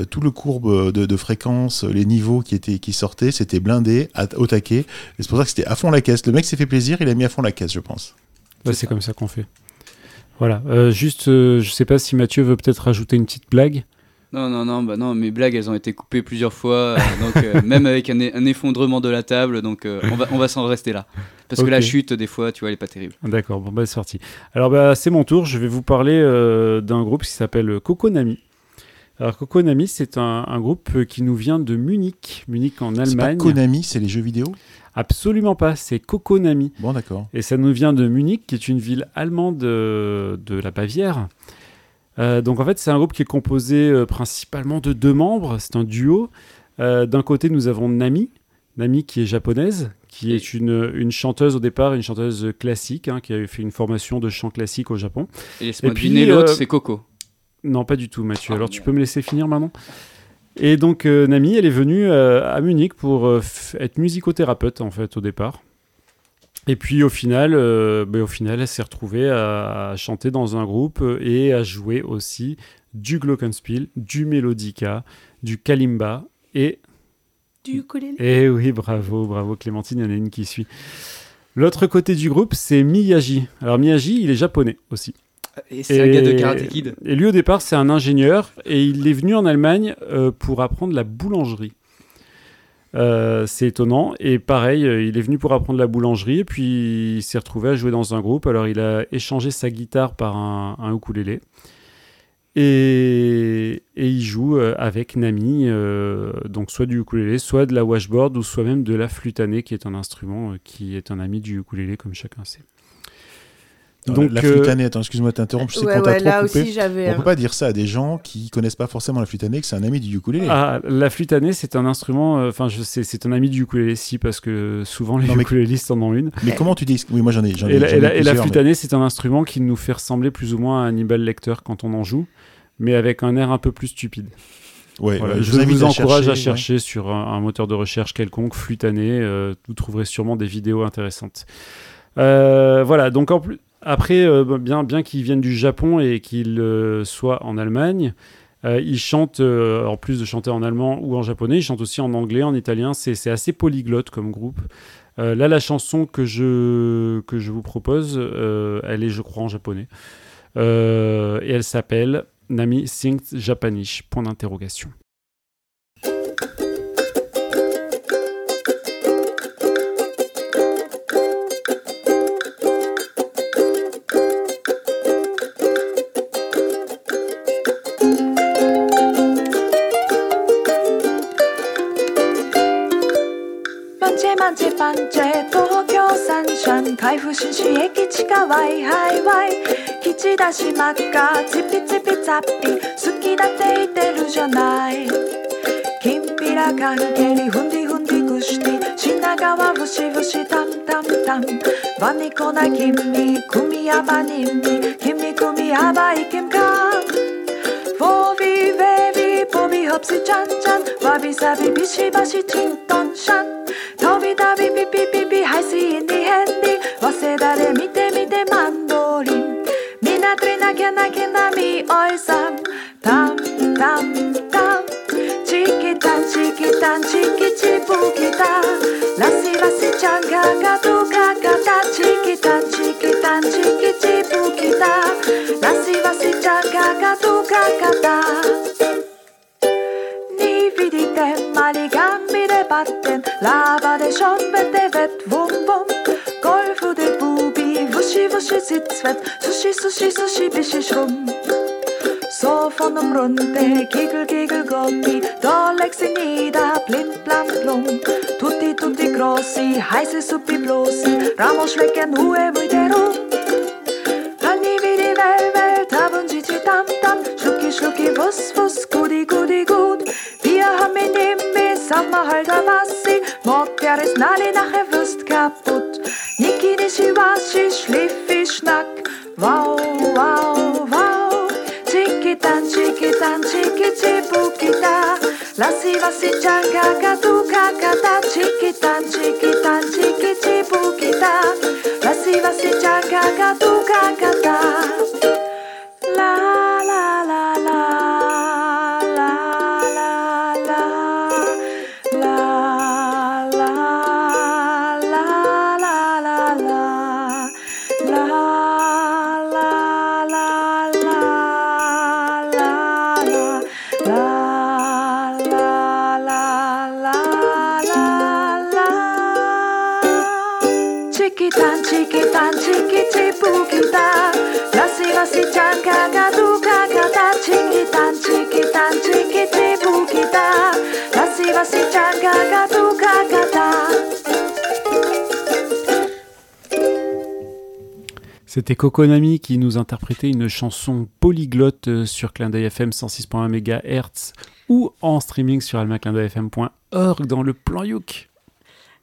tout le courbe de, fréquence, les niveaux qui étaient, qui sortaient, c'était blindé, au taquet. Et c'est pour ça que c'était à fond la caisse. Le mec s'est fait plaisir. Il a mis à fond la caisse, je pense. C'est comme ça qu'on fait. Voilà. Euh, juste, euh, je sais pas si Mathieu veut peut-être rajouter une petite blague. Non, non, non, bah non, mes blagues, elles ont été coupées plusieurs fois, euh, donc euh, même avec un, un effondrement de la table, donc euh, on va, on va s'en rester là. Parce que la chute, des fois, tu vois, elle est pas terrible. D'accord, bon bah c'est parti. Alors bah, c'est mon tour, je vais vous parler euh, d'un groupe qui s'appelle Coconami. Alors Coconami, c'est un, un groupe qui nous vient de Munich, Munich en C'est pas Allemagne. Konami, c'est les jeux vidéo? Absolument pas, c'est Coconami. Bon, d'accord. Et ça nous vient de Munich, qui est une ville allemande de, de la Bavière. Euh, donc en fait, c'est un groupe qui est composé euh, principalement de deux membres. C'est un duo. Euh, D'un côté, nous avons Nami, Nami qui est japonaise, qui est une, une chanteuse au départ, une chanteuse classique, hein, qui a fait une formation de chant classique au Japon. Et laisse-moi l'autre, euh, c'est Coco. Non, pas du tout, Mathieu. Ah, Alors tu peux me laisser finir maintenant? Et donc euh, Nami, elle est venue euh, à Munich pour euh, être musicothérapeute en fait au départ. Et puis au final, ben, au final, elle s'est retrouvée à, à chanter dans un groupe et à jouer aussi du glockenspiel, du melodica, du kalimba et Du ukulélé eh oui, bravo, bravo Clémentine, il y en a une qui suit. L'autre côté du groupe, c'est Miyagi. Alors Miyagi, il est japonais aussi. Et c'est un gars de Karate Kid. Et lui, au départ, c'est un ingénieur et il est venu en Allemagne euh, pour apprendre la boulangerie. Euh, c'est étonnant. Et pareil, euh, il est venu pour apprendre la boulangerie et puis il s'est retrouvé à jouer dans un groupe. Alors, il a échangé sa guitare par un, un ukulélé. Et, et il joue avec Nami, euh, donc soit du ukulélé, soit de la washboard, ou soit même de la flûtanée, qui est un instrument qui est un ami du ukulélé, comme chacun sait. Donc, la euh, flûtanée, attends, excuse-moi de t'interrompre, je sais Ouais, qu'on t'a ouais, trop là coupé. aussi, j'avais, On peut pas dire ça à des gens qui connaissent pas forcément la flûtanée, que c'est un ami du ukulélé. Ah, la flûtanée, c'est un instrument. euh, Enfin, je sais, c'est un ami du ukulélé, si, parce que souvent les Non, mais- ukulélistes en ont une. Mais comment tu dis? Oui, moi j'en ai, j'en ai. Et la, j'en ai et la- la mais- flûtanée, c'est un instrument qui nous fait ressembler plus ou moins à Hannibal Lecter quand on en joue, mais avec un air un peu plus stupide. Ouais, Voilà, je vous à encourage à chercher, sur un, un moteur de recherche quelconque, flûtanée. euh, vous trouverez sûrement des vidéos intéressantes. Euh, voilà, donc en plus, après, euh, bien, bien qu'ils viennent du Japon et qu'ils euh, soient en Allemagne, euh, ils chantent, euh, en plus de chanter en allemand ou en japonais, ils chantent aussi en anglais, en italien. C'est assez polyglotte comme groupe. Là, la chanson que je, que je vous propose, elle est, je crois, en japonais. Et elle s'appelle Nami Sings Japanish. Point d'interrogation. パンチェ東京サンシャン海部新市駅地下ワイハイワイ。基地出し真っ赤チピチピチャッピ。好きだって言ってるじゃない。きんぴらかんけりふんでふんでぐして。品川ブシブシタンタン。タンバニコな君組やばにんに君組やばいけんか Vovi, vevi, povi, hopsi, chan, chan Wabi, sabi, bishi, bashi, chin, ton, shan Tobi, tabi, pi, pi, pi, pi, hai, si, indi, hendi 早稲田で見て見てマンドリン。みなとりなきゃなきゃなみおいさん。タンタンタン。チキタンチキタンチキチプキタラシラシちゃんがガトガガタチキタンチキタンチキチプキタラシラシちゃんがガトガガタ wie die ma li gambi te batten, lava te sciombe te vet, vum vum, golfu te bubi, Wuschi, Wuschi, Sitzwett, sushi sushi sushi bischi schrumm. So von um Runde, Kegel, Kegel, Goppi, da leg sie nieder, blim, blam, blum. Tutti, tutti, grossi, heiße Suppi, blossi, Ramos schmecken, halt Uwe, wieder rum. die Welt, Welt, vel, tabun, cici, tam, tam, schlucki, schlucki, wuss, wuss, gudi, gudi, gudi. Sommer halt a Wassi, der ist nali nachher wirst kaputt. Niki nishi waschi, schliffi schnack, wow, wow, wow. Chiki tan, chiki tan, chiki chibuki da, lassi wassi chanka katu kakata, chiki tan, chiki tan, chiki chibuki da, lassi wassi chanka katu kakata. La la la la. C'était Kokonami qui nous interprétait une chanson polyglotte euh, sur Clin d'œil FM 106.1 MHz ou en streaming sur almaclindeuilfm.org dans le plan Youk.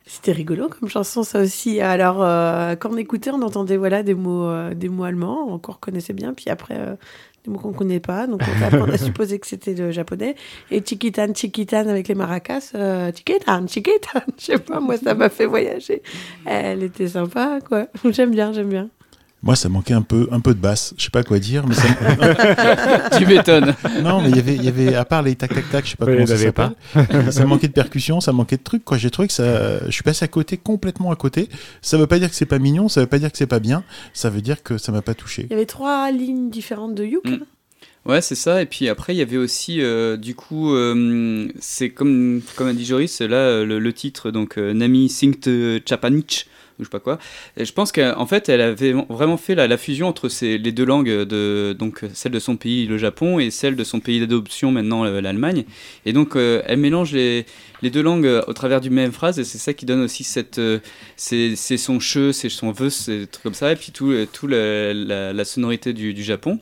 C'était rigolo comme chanson, ça aussi. Alors, euh, quand on écoutait, on entendait voilà, des, mots, euh, des mots allemands qu'on reconnaissait bien, puis après, euh, des mots qu'on ne connaît pas. Donc, on, après, on a supposé que c'était le japonais. Et Chiquitan, Chiquitan avec les maracas, Chiquitan, Chiquitan. Je sais pas, moi, ça m'a fait voyager. Elle était sympa, quoi. J'aime bien, j'aime bien. Moi, ça manquait un peu, un peu de basse. Je sais pas quoi dire, mais ça. Tu m'étonnes. Non, mais il y avait, il y avait, à part les tac tac tac, je sais pas Ouais, comment ça s'appelle. ça manquait de percussion, ça manquait de trucs. Quoi, j'ai trouvé que ça, je suis passé à côté, complètement à côté. Ça veut pas dire que c'est pas mignon, ça veut pas dire que c'est pas bien. Ça veut dire que ça m'a pas touché. Il y avait trois lignes différentes de Youk. Mm. Ouais, c'est ça. Et puis après, il y avait aussi, euh, du coup, euh, c'est comme, comme a dit Joris, là, le, le titre, donc euh, Nami Singt Chapanich, ou je sais pas quoi. Et je pense qu'en fait, elle avait vraiment fait la, fusion entre les deux langues, de, donc celle de son pays, le Japon, et celle de son pays d'adoption, maintenant euh, l'Allemagne. Et donc, euh, elle mélange les, les deux langues euh, au travers d'une même phrase, et c'est ça qui donne aussi cette. euh, c'est son che, c'est son vœu, c'est comme ça, et puis tout, euh, tout la, la- sonorité du, du Japon.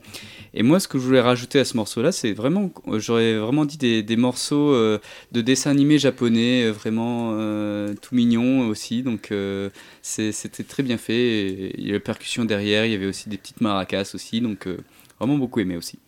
Et moi, ce que je voulais rajouter à ce morceau-là, c'est vraiment, j'aurais vraiment dit des, des morceaux de dessins animés japonais, vraiment tout mignons aussi. Donc, c'était très bien fait. Il y avait la percussion derrière, il y avait aussi des petites maracas aussi. Donc, vraiment beaucoup aimé aussi.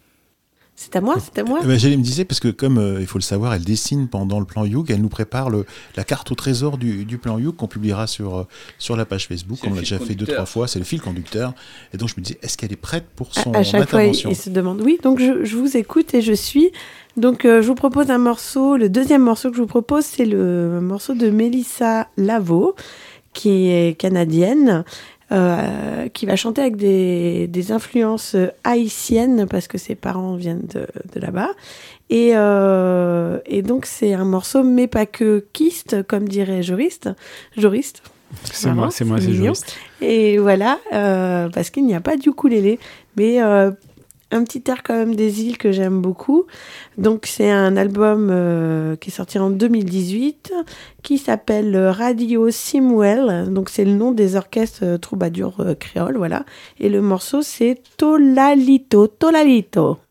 C'est à moi, c'est à moi. Eh ben, J'allais me dire, parce que comme euh, il faut le savoir, elle dessine pendant le plan Youk, elle nous prépare le, la carte au trésor du, du plan Youk qu'on publiera sur, euh, sur la page Facebook. On l'a déjà fait deux, trois fois, c'est le fil conducteur. Et donc je me disais, est-ce qu'elle est prête pour son À, à chaque fois, il, intervention il se demande. Oui, donc je, je vous écoute et je suis. Donc, euh, je vous propose un morceau. Le deuxième morceau que je vous propose, c'est le morceau de Mélissa Lavo, qui est canadienne, euh, qui va chanter avec des, des influences haïtiennes parce que ses parents viennent de, de là-bas. Et, euh, et donc, c'est un morceau, mais pas que kiste, comme dirait juriste. Juriste. C'est moi, c'est moi, c'est juriste. Et voilà, euh, parce qu'il n'y a pas d'ukulélé, mais un petit air quand même des îles que j'aime beaucoup. Donc c'est un album euh, qui est sorti en 2018, qui s'appelle Radio Simwell. Donc c'est le nom des orchestres euh, troubadours euh, créoles, voilà. Et le morceau c'est Tolalito, Tolalito.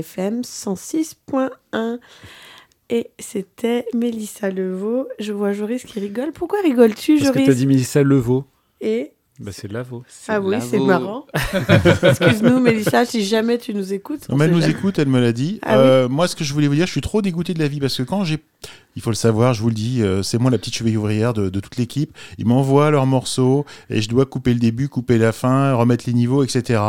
FM 106.1. Et c'était Mélissa Levaux. Je vois Joris qui rigole. Pourquoi rigoles-tu, Parce que Joris t'as dit Mélissa Levaux. Et Bah, c'est de la veau. Ah oui, c'est marrant. Excuse-nous, Mélissa, si jamais tu nous écoutes. Non, mais elle nous jamais. écoute, elle me l'a dit. Ah oui. Euh, Moi, ce que je voulais vous dire, je suis trop dégoûté de la vie parce que quand j'ai. Il faut le savoir, je vous le dis, euh, c'est moi la petite cheville ouvrière de, de toute l'équipe. Ils m'envoient leurs morceaux et je dois couper le début, couper la fin, remettre les niveaux, etc.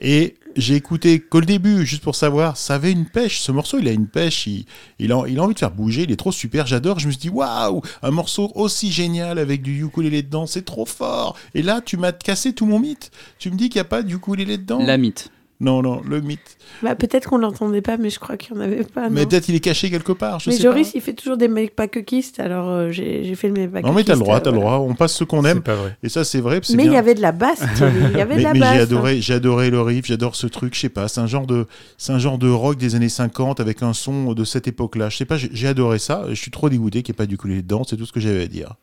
Et j'ai écouté le début, juste pour savoir, ça avait une pêche. Ce morceau, il a une pêche, il, il, a, il a envie de faire bouger, il est trop super, j'adore. Je me suis dit, waouh, un morceau aussi génial avec du ukulélé dedans, c'est trop fort. Et là, tu m'as cassé tout mon mythe. Tu me dis qu'il n'y a pas de ukulélé dedans? La mythe. Non, non, le mythe. Bah, peut-être qu'on l'entendait pas, mais je crois qu'il n'y en avait pas. Mais peut-être il est caché quelque part, je mais sais Joris, pas. il fait toujours des mecs paquekistes, alors euh, j'ai fait le mec Non mais t'as le droit, t'as le droit. On passe ce qu'on aime. pas vrai. Et ça c'est vrai. c'est Mais il y avait de la basse, Thierry, il y avait de mais, la mais basse. j'ai hein. adoré, j'ai adoré le riff, j'adore ce truc. Je sais pas, c'est un genre de, c'est un genre de rock des années 50 avec un son de cette époque-là. Je sais pas, j'ai adoré ça. Je suis trop dégoûté qu'il n'y ait pas du ukulélé dedans. C'est tout ce que j'avais à dire.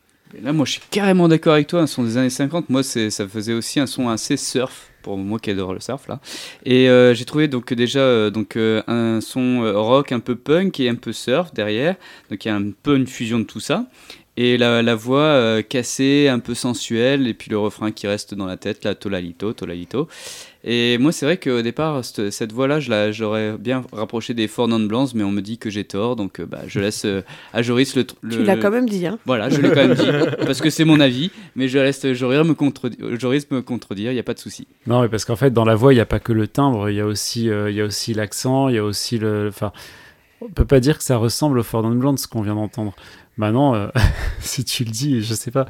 Là, moi, je suis carrément d'accord avec toi. Un son des années 50, moi, ça faisait aussi un son assez surf pour moi qui adore le surf là. Et euh, j'ai trouvé donc déjà euh, donc euh, un son rock un peu punk et un peu surf derrière. Donc il y a un peu une fusion de tout ça. Et la, la voix cassée, un peu sensuelle, et puis le refrain qui reste dans la tête, la tolalito, tolalito. Et moi, c'est vrai qu'au départ, cette, cette voix-là, je la- j'aurais bien rapproché des Four Non Blancs, mais on me dit que j'ai tort, donc euh, bah, je laisse euh, à Joris le, le. Tu l'as quand même dit, hein. Voilà, je l'ai quand même dit, parce que c'est mon avis, mais je laisse Joris me, contredi- Joris me contredire, il n'y a pas de souci. Non, mais parce qu'en fait, dans la voix, il n'y a pas que le timbre, il y a aussi, euh, il y a aussi l'accent, il y a aussi le. Enfin, on peut pas dire que ça ressemble au Ford Blonde, ce qu'on vient d'entendre. Maintenant, euh, si tu le dis, je sais pas.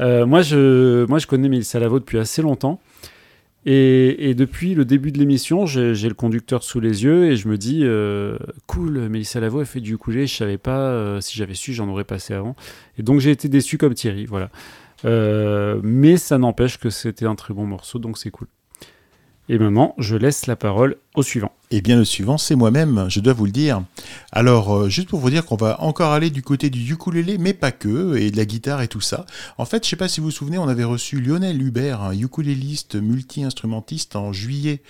Euh, moi, je, moi, je connais Mélissa Lavo depuis assez longtemps. Et, depuis le début de l'émission, j'ai le conducteur sous les yeux et je me dis, euh, cool, Mélissa Lavo, elle fait du ukulélé, je savais pas, euh, si j'avais su, j'en aurais passé avant. Et donc j'ai été déçu comme Thierry, voilà. Euh, mais ça n'empêche que c'était un très bon morceau, donc c'est cool. Et maintenant, je laisse la parole au suivant. Eh bien, le suivant, c'est moi-même, je dois vous le dire. Alors, euh, juste pour vous dire qu'on va encore aller du côté du ukulélé, mais pas que, et de la guitare et tout ça. En fait, je sais pas si vous vous souvenez, on avait reçu Lionel Hubert, un ukuléliste multi-instrumentiste, en juillet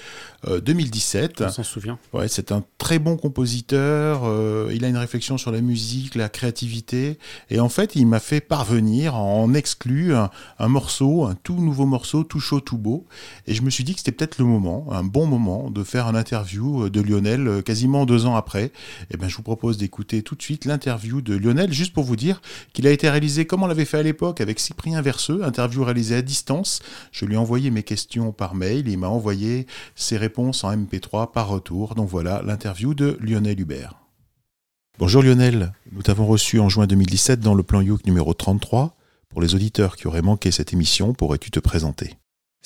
euh, 2017. On s'en souvient. Ouais, c'est un très bon compositeur. euh, il a une réflexion sur la musique, la créativité. Et en fait, il m'a fait parvenir en exclu un, un morceau, un tout nouveau morceau, tout chaud, tout beau. Et je me suis dit que c'était peut-être le moment, un bon moment, de faire une interview de Lionel euh, quasiment deux ans après. Et ben, je vous propose d'écouter tout de suite l'interview de Lionel, juste pour vous dire qu'il a été réalisé comme on l'avait fait à l'époque avec Cyprien Verseux, interview réalisée à distance. Je lui ai envoyé mes questions par mail, il m'a envoyé ses réponses en MP3 par retour. Donc voilà l'interview de Lionel Hubert. Bonjour Lionel, nous t'avons reçu en juin 2017 dans le plan Youk numéro 33. Pour les auditeurs qui auraient manqué cette émission, pourrais-tu te présenter?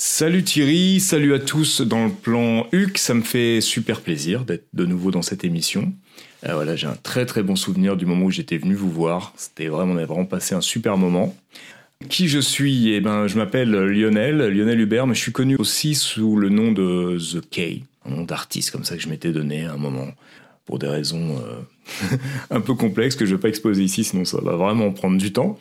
Salut Thierry, salut à tous dans le plan HUC, ça me fait super plaisir d'être de nouveau dans cette émission. Euh, voilà, j'ai un très très bon souvenir du moment où j'étais venu vous voir, c'était vraiment, on a vraiment passé un super moment. Qui je suis? Eh ben, je m'appelle Lionel, Lionel Hubert, mais je suis connu aussi sous le nom de The K, un nom d'artiste comme ça que je m'étais donné à un moment, pour des raisons euh, un peu complexes que je vais pas exposer ici, sinon ça va vraiment prendre du temps.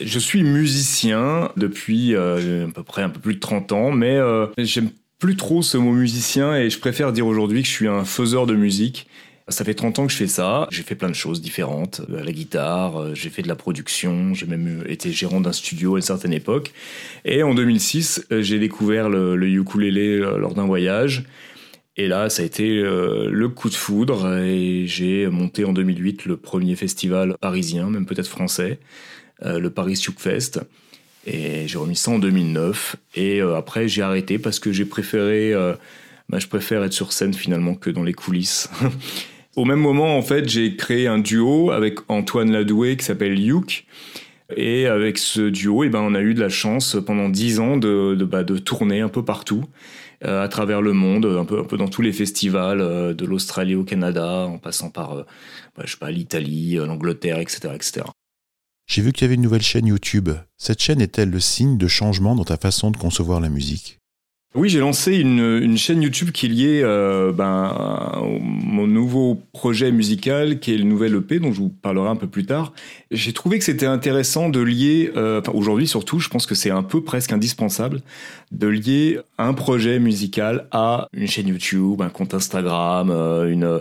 Je suis musicien depuis euh, à peu près un peu plus de 30 ans, mais euh, j'aime plus trop ce mot musicien et je préfère dire aujourd'hui que je suis un faiseur de musique. Ça fait 30 ans que je fais ça. J'ai fait plein de choses différentes. À la guitare, euh, j'ai fait de la production, j'ai même été gérant d'un studio à une certaine époque. Et en 2006, euh, j'ai découvert le, le ukulélé euh, lors d'un voyage. Et là, ça a été euh, le coup de foudre et j'ai monté en 2008 le premier festival parisien, même peut-être français, euh, le Paris Youk Fest. Et j'ai remis ça en 2009. Et euh, après, j'ai arrêté parce que j'ai préféré, euh, bah, je préfère être sur scène finalement que dans les coulisses. Au même moment, en fait, j'ai créé un duo avec Antoine Ladoué qui s'appelle Youk. Et avec ce duo, eh ben, on a eu de la chance pendant dix ans de, de, bah, de tourner un peu partout, euh, à travers le monde, un peu, un peu dans tous les festivals, euh, de l'Australie au Canada, en passant par, euh, bah, l'Italie, euh, l'Angleterre, etc., etc. J'ai vu qu'il y avait une nouvelle chaîne YouTube. Cette chaîne est-elle le signe de changement dans ta façon de concevoir la musique? Oui, j'ai lancé une, chaîne YouTube qui est liée euh, ben, à mon nouveau projet musical, qui est le nouvel EP, dont je vous parlerai un peu plus tard. J'ai trouvé que c'était intéressant de lier, euh, aujourd'hui surtout, je pense que c'est un peu presque indispensable, de lier un projet musical à une chaîne YouTube, un compte Instagram, euh, une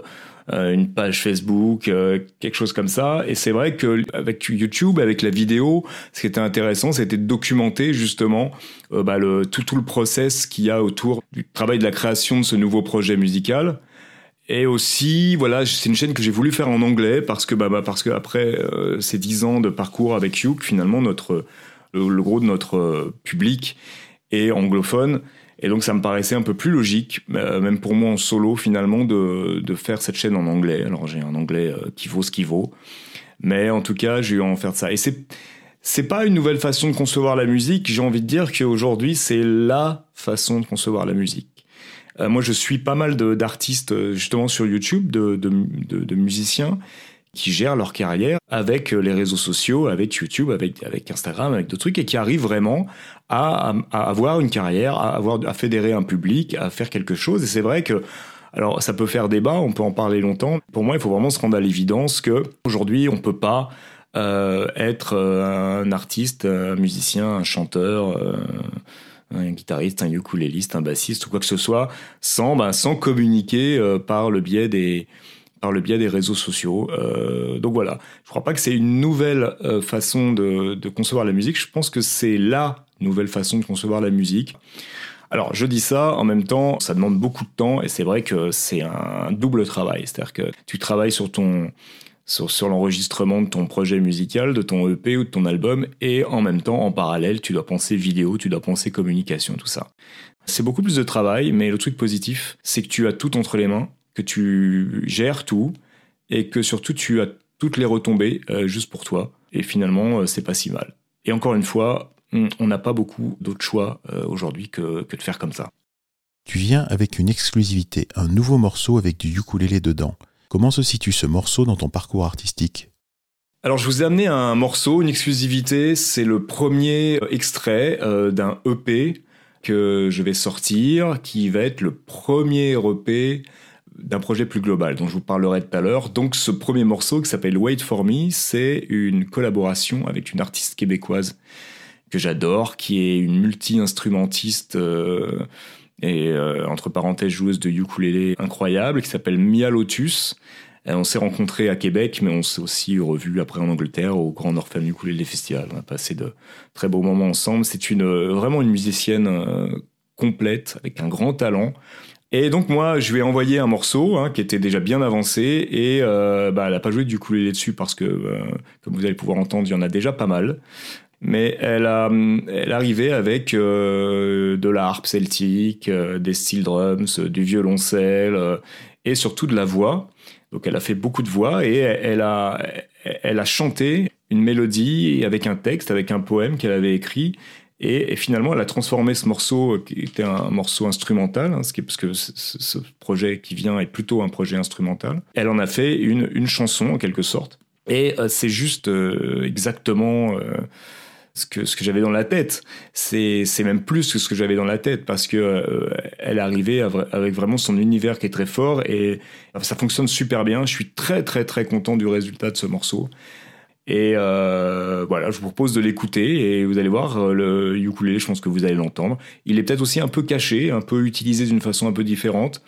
une page Facebook, euh, quelque chose comme ça. Et c'est vrai que avec YouTube, avec la vidéo, ce qui était intéressant, c'était de documenter justement euh, bah, le, tout, tout le process qu'il y a autour du travail de la création de ce nouveau projet musical. Et aussi, voilà, c'est une chaîne que j'ai voulu faire en anglais parce que, bah, bah, parce que après euh, ces dix ans de parcours avec Youk, finalement, notre, le, gros de notre euh, public est anglophone. Et donc, ça me paraissait un peu plus logique, euh, même pour moi en solo, finalement, de, de faire cette chaîne en anglais. Alors, j'ai un anglais euh, qui vaut ce qu'il vaut. Mais en tout cas, j'ai eu de faire ça. Et c'est, c'est pas une nouvelle façon de concevoir la musique. J'ai envie de dire qu'aujourd'hui, c'est la façon de concevoir la musique. Euh, moi, je suis pas mal d'artistes, justement, sur YouTube, de, de, de, musiciens qui gèrent leur carrière avec les réseaux sociaux, avec YouTube, avec, avec Instagram, avec d'autres trucs, et qui arrivent vraiment à, avoir une carrière, à, avoir, à fédérer un public, à faire quelque chose. Et c'est vrai que alors, ça peut faire débat, on peut en parler longtemps. Pour moi, il faut vraiment se rendre à l'évidence que aujourd'hui, on peut pas euh, être euh, un artiste, un musicien, un chanteur, euh, un guitariste, un ukuléliste, un bassiste ou quoi que ce soit, sans, ben, sans communiquer par le biais des par le biais des réseaux sociaux. Donc voilà, je crois pas que c'est une nouvelle façon de, concevoir la musique. Je pense que c'est la nouvelle façon de concevoir la musique. Alors, je dis ça, en même temps, ça demande beaucoup de temps et c'est vrai que c'est un double travail. C'est-à-dire que tu travailles sur ton, sur, l'enregistrement de ton projet musical, de ton EP ou de ton album et en même temps, en parallèle, tu dois penser vidéo, tu dois penser communication, tout ça. C'est beaucoup plus de travail, mais le truc positif, c'est que tu as tout entre les mains, que tu gères tout et que surtout tu as toutes les retombées euh, juste pour toi. Et finalement, euh, c'est pas si mal. Et encore une fois, on on n'a pas beaucoup d'autres choix euh, aujourd'hui que, que de faire comme ça. Tu viens avec une exclusivité, un nouveau morceau avec du ukulélé dedans. Comment se situe ce morceau dans ton parcours artistique? Alors, je vous ai amené un morceau, une exclusivité. C'est le premier extrait euh, d'un EP que je vais sortir, qui va être le premier EP d'un projet plus global, dont je vous parlerai tout à l'heure. Donc, ce premier morceau qui s'appelle Wait for Me, c'est une collaboration avec une artiste québécoise que j'adore, qui est une multi-instrumentiste euh, et euh, entre parenthèses joueuse de ukulélé incroyable, qui s'appelle Mia Lotus. Euh, on s'est rencontrés à Québec, mais on s'est aussi revus après en Angleterre au Grand Orphan Ukulele Festival. On a passé de très beaux moments ensemble. C'est une euh, vraiment une musicienne complète avec un grand talent. Et donc moi, je lui ai envoyé un morceau hein, qui était déjà bien avancé et bah, elle a pas joué du ukulélé dessus parce que, comme vous allez pouvoir entendre, il y en a déjà pas mal. Mais elle a, elle arrivait avec euh, de la harpe celtique, euh, des steel drums, euh, du violoncelle et surtout de la voix. Donc elle a fait beaucoup de voix et elle a, elle a chanté une mélodie avec un texte, avec un poème qu'elle avait écrit. Et, finalement, elle a transformé ce morceau, qui était un morceau instrumental, hein, ce qui parce que ce, ce- projet qui vient est plutôt un projet instrumental. Elle en a fait une, une chanson, en quelque sorte. Et c'est juste exactement ce que, j'avais dans la tête. C'est même plus que ce que j'avais dans la tête, parce que euh, elle vra- avec vraiment son univers qui est très fort, et ça fonctionne super bien. Je suis très très très content du résultat de ce morceau. Et euh, voilà, je vous propose de l'écouter et vous allez voir euh, le ukulélé, je pense que vous allez l'entendre. Il est peut-être aussi un peu caché, un peu utilisé d'une façon un peu différente,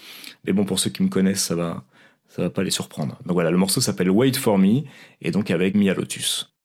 mais bon pour ceux qui me connaissent, ça va, ça va pas les surprendre. Donc voilà, le morceau s'appelle Wait for Me et donc avec Mia Lotus.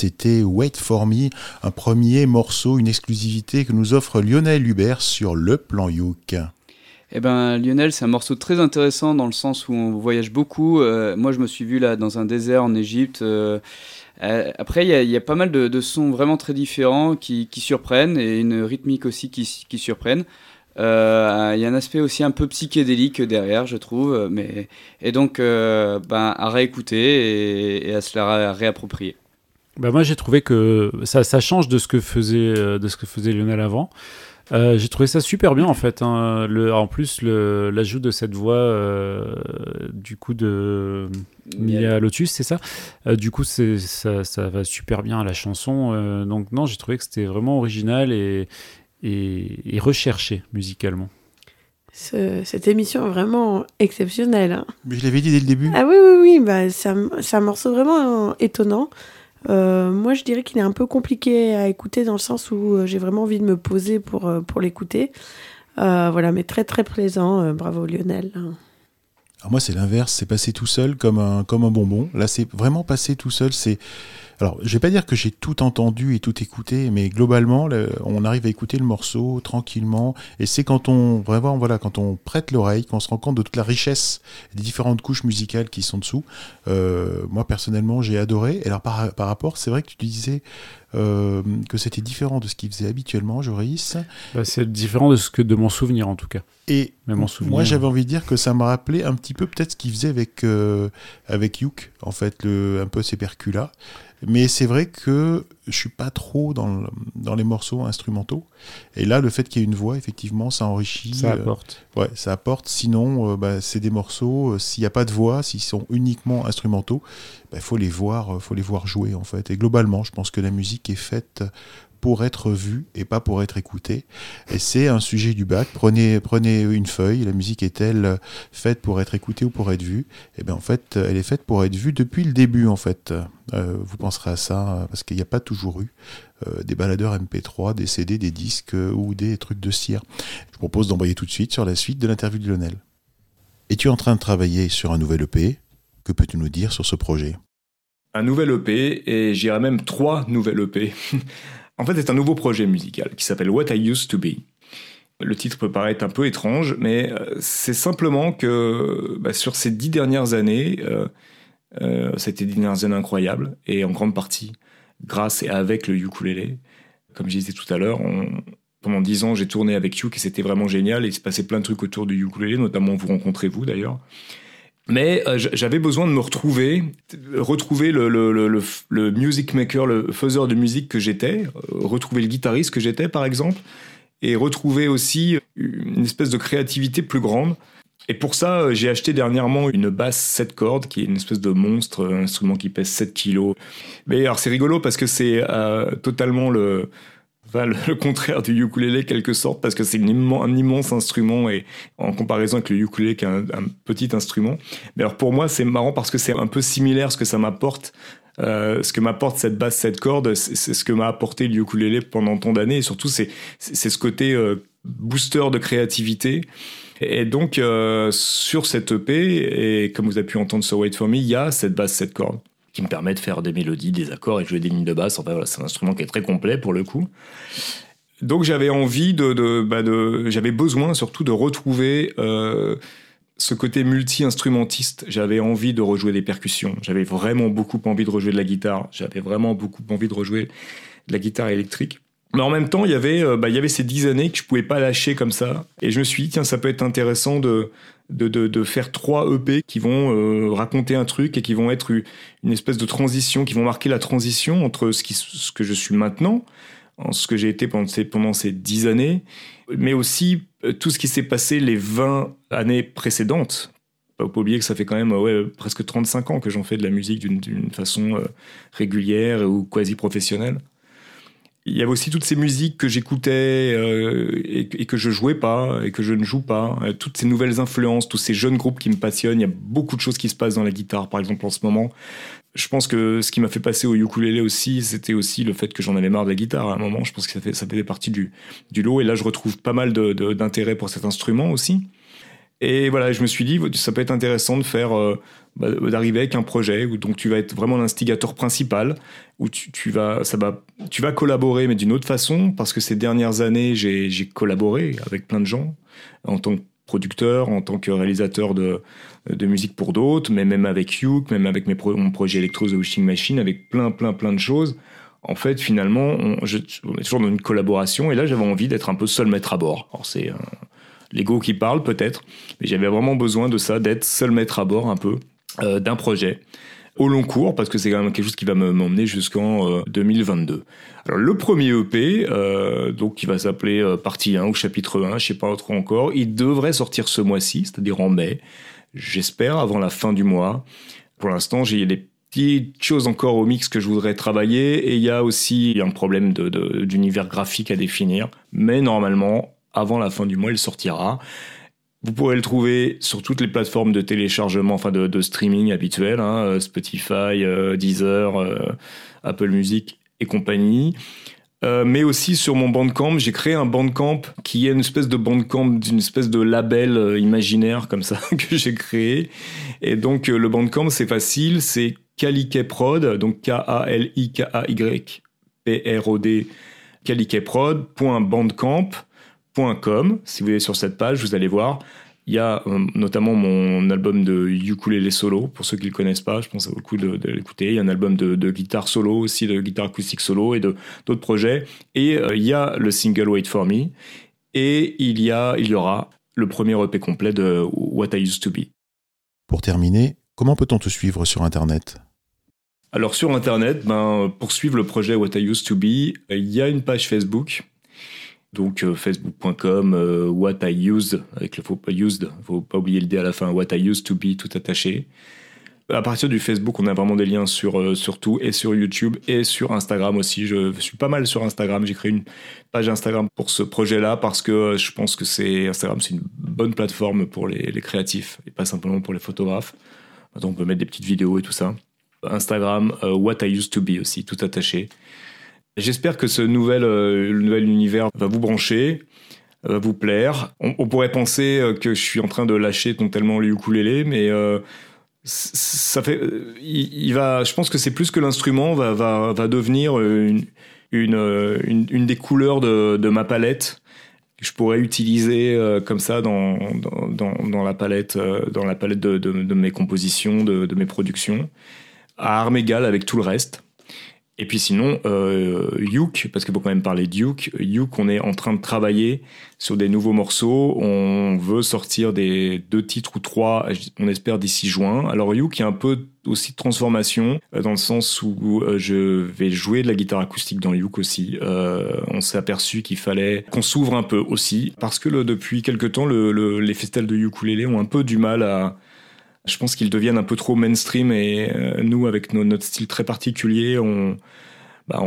C'était Wait for Me, un premier morceau, une exclusivité que nous offre Lionel Hubert sur le plan Youk. Eh ben, Lionel, c'est un morceau très intéressant dans le sens où on voyage beaucoup. Euh, moi, je me suis vu là dans un désert en Égypte. euh, euh, après, il y, a- pas mal de, sons vraiment très différents qui, surprennent et une rythmique aussi qui, qui surprennent. Il y a un aspect aussi un peu psychédélique derrière, je trouve. Mais, et donc, ben, à réécouter et, à se la ré- réapproprier. Bah moi j'ai trouvé que ça, ça change de ce que faisait euh, de ce que faisait Lionel avant. Euh, j'ai trouvé ça super bien en fait. hein. Le, en plus le- l'ajout de cette voix euh, du coup de Mia Lotus, c'est ça. Euh, du coup c'est ça, ça va super bien à la chanson. Euh, donc non j'ai trouvé que c'était vraiment original et, et, et recherché musicalement. Ce- cette émission est vraiment exceptionnelle. hein. Mais je l'avais dit dès le début. Ah oui, oui, oui, bah, c'est un, morceau vraiment euh, étonnant. Euh, moi, je dirais qu'il est un peu compliqué à écouter dans le sens où euh, j'ai vraiment envie de me poser pour, euh, pour l'écouter. Voilà, mais très très plaisant. Bravo Lionel. Alors moi, c'est l'inverse, c'est passé tout seul comme un, comme un bonbon. Là, c'est vraiment passé tout seul. C'est alors, je vais pas dire que j'ai tout entendu et tout écouté, mais globalement, le- on arrive à écouter le morceau tranquillement. Et c'est quand on vraiment, voilà, quand on prête l'oreille, qu'on se rend compte de toute la richesse des différentes couches musicales qui sont dessous. Euh, moi, personnellement, j'ai adoré. Et alors, par, par rapport, c'est vrai que tu disais euh, que c'était différent de ce qu'il faisait habituellement, Joris. Bah, c'est différent de ce que de mon souvenir en tout cas. Et Mais mon souvenir. moi, j'avais envie de dire que ça me rappelait un petit peu peut-être ce qu'il faisait avec, euh, avec Youk, en fait, le, un peu ces percus-là. Mais c'est vrai que je suis pas trop dans, le- dans les morceaux instrumentaux. Et là, le fait qu'il y ait une voix, effectivement, ça enrichit. Ça euh, apporte. ouais, ça apporte. Sinon, euh, bah, c'est des morceaux, euh, s'il n'y a pas de voix, s'ils sont uniquement instrumentaux, il faut les voir, faut les voir jouer, en fait. Et globalement, je pense que la musique est faite pour être vue et pas pour être écoutée. Et c'est un sujet du bac. Prenez, prenez une feuille. La musique est-elle faite pour être écoutée ou pour être vue Eh bien, en fait, elle est faite pour être vue depuis le début, en fait. Euh, vous penserez à ça parce qu'il n'y a pas toujours eu euh, des baladeurs MP3, des CD, des disques euh, ou des trucs de cire. Je vous propose d'envoyer tout de suite sur la suite de l'interview de Lionel. Es-tu en train de travailler sur un nouvel EP Que peux-tu nous dire sur ce projet? Un nouvel EP et j'irais même trois nouvelles EP. En fait, c'est un nouveau projet musical qui s'appelle What I Used to Be. Le titre peut paraître un peu étrange, mais euh, c'est simplement que bah, sur ces dix dernières années, euh, euh, c'était dix dernières années incroyables et en grande partie grâce et avec le ukulélé. Comme je disais tout à l'heure, pendant dix ans, j'ai tourné avec Yuk et c'était vraiment génial. Et il se passait plein de trucs autour du ukulélé, notamment vous rencontrez vous d'ailleurs. Mais euh, j'avais besoin de me retrouver, retrouver le, music maker, le faiseur de musique que j'étais, euh, retrouver le guitariste que j'étais par exemple, et retrouver aussi une espèce de créativité plus grande. Et pour ça, euh, j'ai acheté dernièrement une basse 7 cordes, qui est une espèce de monstre, un instrument qui pèse 7 kilos. Mais alors c'est rigolo parce que c'est totalement le, le, contraire du ukulélé quelque sorte, parce que c'est un immense instrument et en comparaison avec le ukulélé qui est un, petit instrument. Mais alors pour moi, c'est marrant parce que c'est un peu similaire ce que ça m'apporte. Euh, ce que m'apporte cette basse, cette corde, c'est ce que m'a apporté le ukulélé pendant tant d'années. Et surtout, c'est ce côté euh, booster de créativité. Et donc, euh, sur cette EP, et comme vous avez pu entendre sur Wait For Me, il y a cette basse, cette corde, qui me permet de faire des mélodies, des accords et de jouer des lignes de basse. Enfin, voilà, c'est un instrument qui est très complet pour le coup. Donc, j'avais envie de, bah, de j'avais besoin surtout de retrouver euh, ce côté multi-instrumentiste. J'avais envie de rejouer des percussions. J'avais vraiment beaucoup envie de rejouer de la guitare. J'avais vraiment beaucoup envie de rejouer de la guitare électrique. Mais en même temps, il y avait, euh, bah, il y avait ces dix années que je pouvais pas lâcher comme ça. Et je me suis dit, tiens, ça peut être intéressant de, faire trois EP qui vont euh, raconter un truc et qui vont être une espèce de transition, qui vont marquer la transition entre ce, que je suis maintenant, en ce que j'ai été pendant ces, dix années, mais aussi euh, tout ce qui s'est passé les 20 années précédentes. Faut pas oublier que ça fait quand même ouais, presque 35 ans que j'en fais de la musique d'une- façon régulière ou quasi professionnelle. Il y avait aussi toutes ces musiques que j'écoutais euh, et, que je jouais pas et que je ne joue pas. Euh, toutes ces nouvelles influences, tous ces jeunes groupes qui me passionnent. Il y a beaucoup de choses qui se passent dans la guitare, par exemple, en ce moment. Je pense que ce qui m'a fait passer au ukulélé aussi, c'était aussi le fait que j'en avais marre de la guitare à un moment. Je pense que ça, faisait partie du, lot. Et là, je retrouve pas mal d'intérêt pour cet instrument aussi. Et voilà, je me suis dit, ça peut être intéressant de faire, euh, bah, d'arriver avec un projet où donc tu vas être vraiment l'instigateur principal, où tu, tu vas, ça va, tu vas collaborer, mais d'une autre façon, parce que ces dernières années, j'ai j'ai collaboré avec plein de gens en tant que producteur, en tant que réalisateur de, de musique pour d'autres, mais même avec Hugh, même avec mes mon projet Electro The Wishing Machine, avec plein, plein, plein de choses. En fait, finalement, on, est toujours dans une collaboration, et là, j'avais envie d'être un peu seul maître à bord. Alors, c'est euh, l'ego qui parle, peut-être, mais j'avais vraiment besoin de ça, d'être seul maître à bord, un peu, d'un projet au long cours, parce que c'est quand même quelque chose qui va me- m'emmener jusqu'en euh, 2022. Alors, le premier EP, euh, donc, qui va s'appeler euh, partie 1 ou chapitre 1, je sais pas trop encore, il devrait sortir ce mois-ci, c'est-à-dire en mai, j'espère, avant la fin du mois. Pour l'instant, j'ai des petites choses encore au mix que je voudrais travailler, et il y a aussi un problème d'univers graphique à définir, mais normalement, avant la fin du mois, il sortira. Vous pourrez le trouver sur toutes les plateformes de téléchargement, enfin de, streaming habituelles, hein, euh, Spotify, euh, Deezer, euh, Apple Music et compagnie. Mais aussi sur mon Bandcamp, j'ai créé un Bandcamp qui est une espèce de Bandcamp d'une espèce de label imaginaire comme ça que j'ai créé. Et donc le Bandcamp c'est facile, c'est Caliquet Prod, donc K-A-L-I-K-A-Y P-R-O-D, caliquetprod.bandcamp.com. Si vous allez sur cette page, vous allez voir. Il y a euh, notamment mon album de ukulélé solo, pour ceux qui ne le connaissent pas, je pense que ça vaut le coup de, de l'écouter. Il y a un album de, de guitare solo aussi, de guitare acoustique solo et d'autres projets. Et euh, il y a le single Wait For Me. Et il y, a, il y aura le premier EP complet de What I Used To Be. Pour terminer, comment peut-on te suivre sur Internet? Alors sur Internet, ben, pour suivre le projet What I Used To Be, il y a une page Facebook. Donc euh, facebook.com, euh, What I Used, avec le faut pas used, faut pas oublier le D à la fin, What I Used To Be, tout attaché. À partir du Facebook, on a vraiment des liens sur, euh, sur tout, et sur YouTube, et sur Instagram aussi. Je suis pas mal sur Instagram, j'ai créé une page Instagram pour ce projet-là, parce que je pense que c'est Instagram, c'est une bonne plateforme pour les, créatifs, et pas simplement pour les photographes. Maintenant, on peut mettre des petites vidéos et tout ça. Instagram, What I Used to Be aussi, tout attaché. J'espère que ce nouvel, euh, nouvel univers va vous brancher, va vous plaire. On, pourrait penser euh, que je suis en train de lâcher totalement le ukulélé, mais euh, ça fait, euh, il, va, je pense que c'est plus que l'instrument va, va, va devenir une, une, une, des couleurs de, ma palette que je pourrais utiliser comme ça dans, dans, la palette, dans la palette de, de, de mes compositions, de mes productions, à armes égales avec tout le reste. Et puis sinon, euh, Youk, parce qu'il faut quand même parler de Youk, Youk, on est en train de travailler sur des nouveaux morceaux. On veut sortir des deux titres ou trois, on espère d'ici juin. Alors Youk, il y a un peu aussi de transformation, euh, dans le sens où euh, je vais jouer de la guitare acoustique dans Youk aussi. Euh, on s'est aperçu qu'il fallait qu'on s'ouvre un peu aussi, parce que le- depuis quelque temps, le- le- les festivals de ukulélé ont un peu du mal à... Je pense qu'ils deviennent un peu trop mainstream et euh, nous, avec no- notre style très particulier, bah,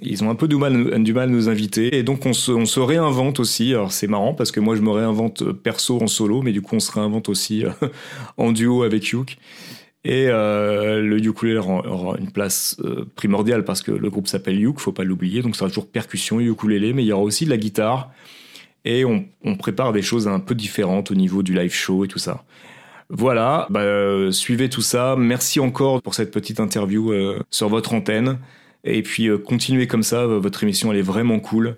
ils ont un peu du mal, à nous inviter. Et donc, on se, réinvente aussi. Alors, c'est marrant parce que moi, je me réinvente euh, perso en solo, mais du coup, on se réinvente aussi euh, en duo avec Youk. Et le ukulélé aura, une place primordiale parce que le groupe s'appelle Youk, faut pas l'oublier. Donc, ça sera toujours percussion, ukulélé, mais il y aura aussi de la guitare. Et on prépare des choses un peu différentes au niveau du live show et tout ça. Voilà, bah, euh, suivez tout ça. Merci encore pour cette petite interview euh, sur votre antenne. Et puis euh, continuez comme ça, votre émission elle est vraiment cool.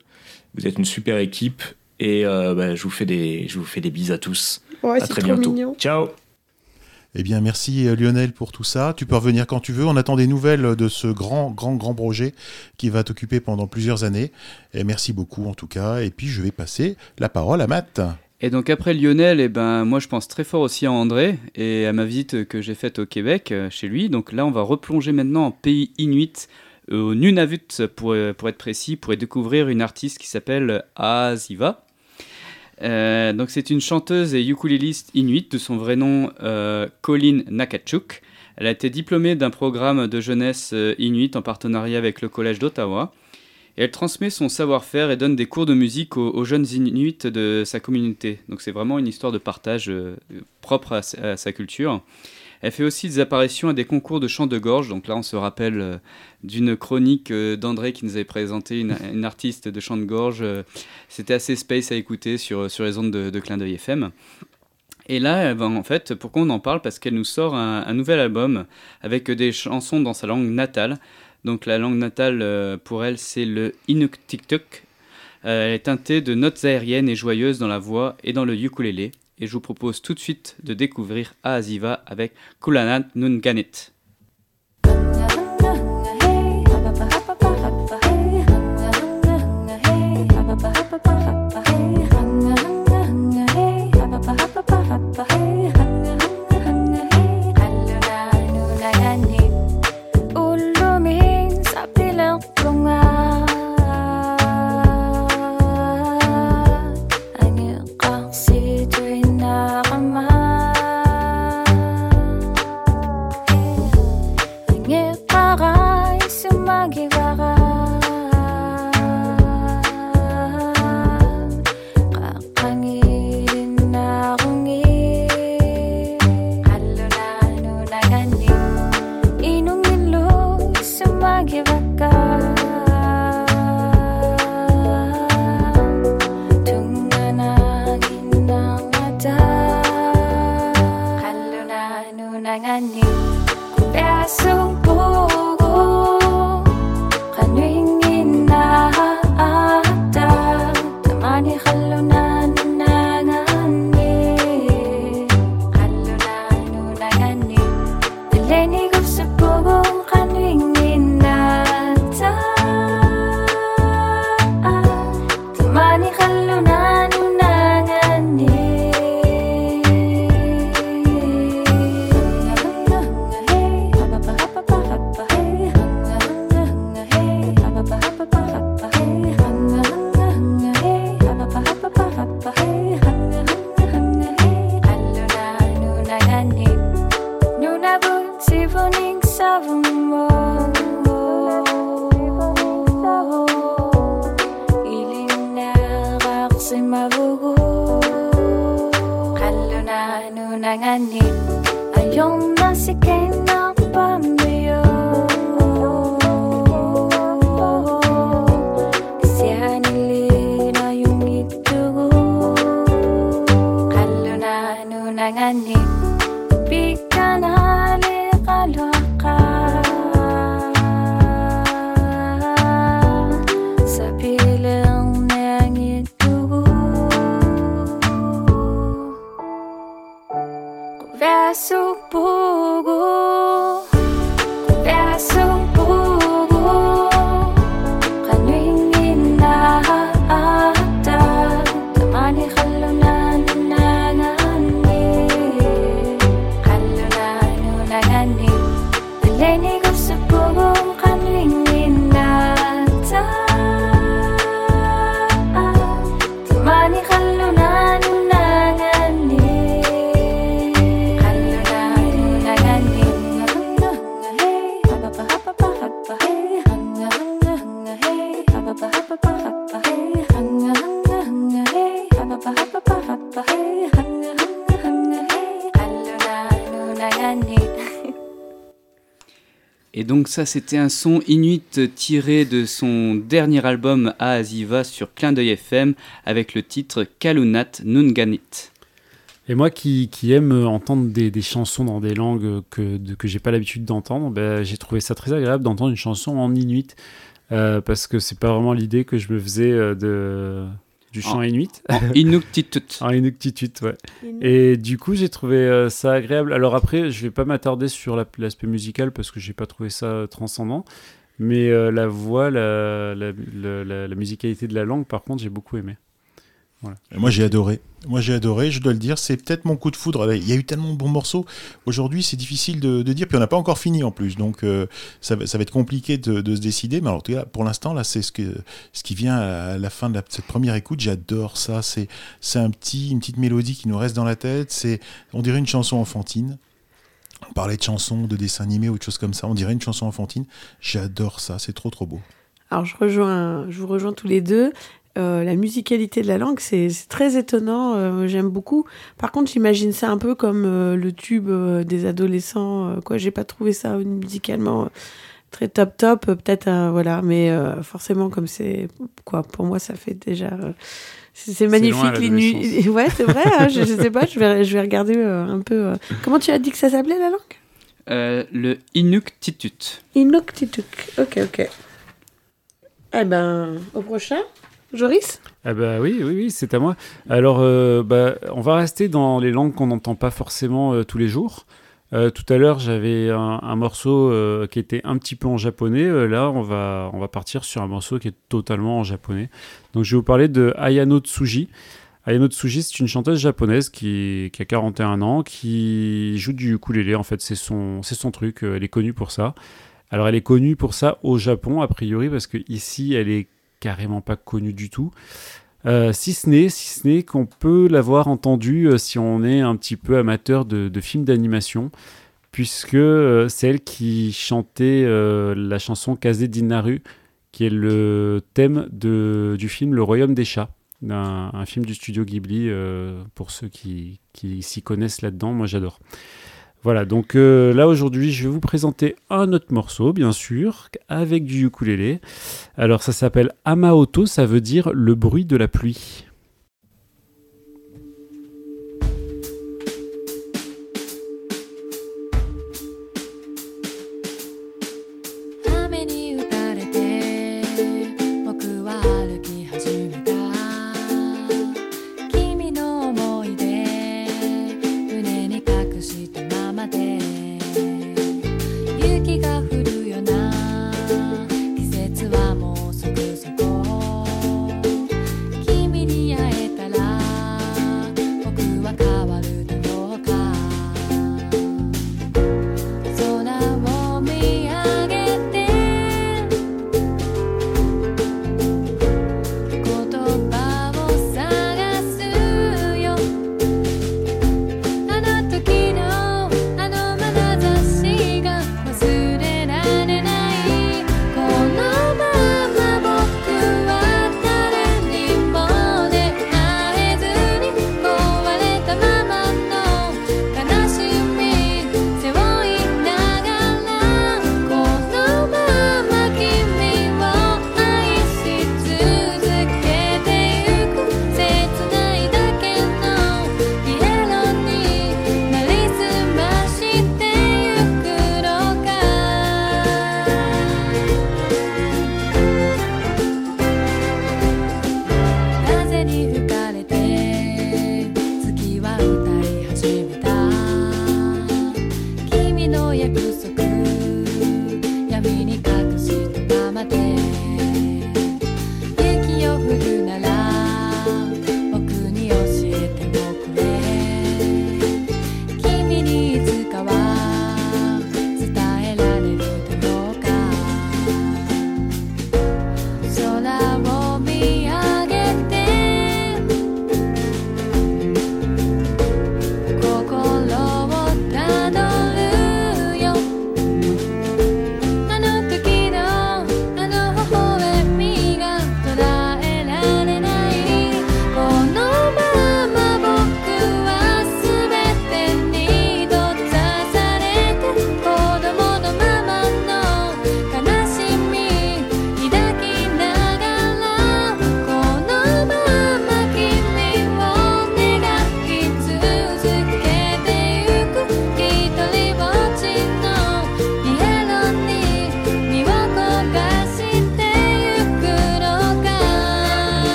Vous êtes une super équipe et euh, bah, je vous fais des je vous fais des bises à tous. Ouais, à c'est très trop bientôt. mignon. Ciao. Eh bien, merci Lionel pour tout ça. Tu peux revenir quand tu veux. On attend des nouvelles de ce grand, grand, grand projet qui va t'occuper pendant plusieurs années. Et merci beaucoup en tout cas. Et puis, je vais passer la parole à Matt. Et donc après Lionel, eh ben, moi je pense très fort aussi à André et à ma visite que j'ai faite au Québec euh, chez lui. Donc là on va replonger maintenant en pays inuit, euh, au Nunavut pour, euh, pour être précis, pour découvrir une artiste qui s'appelle Aziva. Donc c'est une chanteuse et ukuléliste inuit de son vrai nom Colin Nakachuk. Elle a été diplômée d'un programme de jeunesse inuit en partenariat avec le Collège d'Ottawa. Et elle transmet son savoir-faire et donne des cours de musique aux, jeunes Inuits de sa communauté. Donc c'est vraiment une histoire de partage euh, propre à, sa- culture. Elle fait aussi des apparitions à des concours de chant de gorge. Donc là, on se rappelle euh, d'une chronique euh, d'André qui nous avait présenté une, artiste de chant de gorge. C'était assez space à écouter sur, sur les ondes de, Clin d'œil FM. Et là, elle va, en fait, pourquoi on en parle? Parce qu'elle nous sort un nouvel album avec des chansons dans sa langue natale. Donc la langue natale euh, pour elle, c'est le Inuktitut. Euh, elle est teintée de notes aériennes et joyeuses dans la voix et dans le ukulélé. Et je vous propose tout de suite de découvrir Aziva avec Kulanat Nunganit. Ça, c'était un son inuit tiré de son dernier album Aziva sur Clin d'œil FM avec le titre Kalunat Nunganit. Et moi qui, aime entendre des, chansons dans des langues que, que j'ai pas l'habitude d'entendre, ben, j'ai trouvé ça très agréable d'entendre une chanson en inuit. euh, parce que c'est pas vraiment l'idée que je me faisais euh, de, du chant En- inuit. en Inuktitut. en Inuktitut, ouais. Inuit. Et du coup, j'ai trouvé euh, ça agréable. Alors après, je vais pas m'attarder sur la- l'aspect musical parce que j'ai pas trouvé ça euh, transcendant. Mais euh, la voix, la, la, la- la- la musicalité de la langue, par contre, j'ai beaucoup aimé. Voilà. Et Moi j'ai adoré. Moi j'ai adoré, je dois le dire. C'est peut-être mon coup de foudre. Il y a eu tellement de bons morceaux. Aujourd'hui c'est difficile de, de dire. Puis on n'a pas encore fini en plus. Donc euh, ça, va, ça va être compliqué de, de se décider. Mais alors, en tout cas, pour l'instant, là c'est ce, que, ce qui vient à la fin de la- cette première écoute. J'adore ça. C'est c'est un petit, une petite mélodie qui nous reste dans la tête. C'est On dirait une chanson enfantine. On parlait de chansons, de dessins animés ou de choses comme ça. On dirait une chanson enfantine. J'adore ça. C'est trop trop beau. Alors, je, rejoins, je vous rejoins tous les deux. Euh, la musicalité de la langue, c'est très étonnant. euh, J'aime beaucoup. Par contre, j'imagine ça un peu comme euh, le tube des adolescents. quoi, j'ai pas trouvé ça musicalement très top top, peut-être, voilà. Mais forcément, comme c'est quoi, pour moi, ça fait déjà. c'est magnifique les nuits. Ouais, c'est vrai. hein, je, je sais pas. Je vais, je vais regarder un peu. Comment tu as dit que ça s'appelait la langue? Le Inuktitut. Inuktitut. Ok, ok. Eh ben, au prochain. Joris? Ah bah oui, oui, oui, c'est à moi. Alors, euh, bah, on va rester dans les langues qu'on n'entend pas forcément euh, tous les jours. Euh, tout à l'heure, j'avais un, morceau qui était un petit peu en japonais. Là, on va, on va partir sur un morceau qui est totalement en japonais. Donc, je vais vous parler de Ayano Tsuji. Ayano Tsuji, c'est une chanteuse japonaise qui, a 41 ans, qui joue du ukulélé. En fait, c'est son, son truc. Elle est connue pour ça. Alors, elle est connue pour ça au Japon, a priori, parce que ici, elle est carrément pas connue du tout. Euh, si ce n'est si ce n'est qu'on peut l'avoir entendu euh, si on est un petit peu amateur de, films d'animation, puisque euh, c'est elle qui chantait euh, la chanson Kaze Dinaru, qui est le thème de, du film Le Royaume des Chats, d'un un film du studio Ghibli, pour ceux qui, qui s'y connaissent là-dedans, moi j'adore. Voilà, donc euh, là aujourd'hui, je vais vous présenter un autre morceau, bien sûr, avec du ukulélé. Alors ça s'appelle Amaoto, ça veut dire le bruit de la pluie.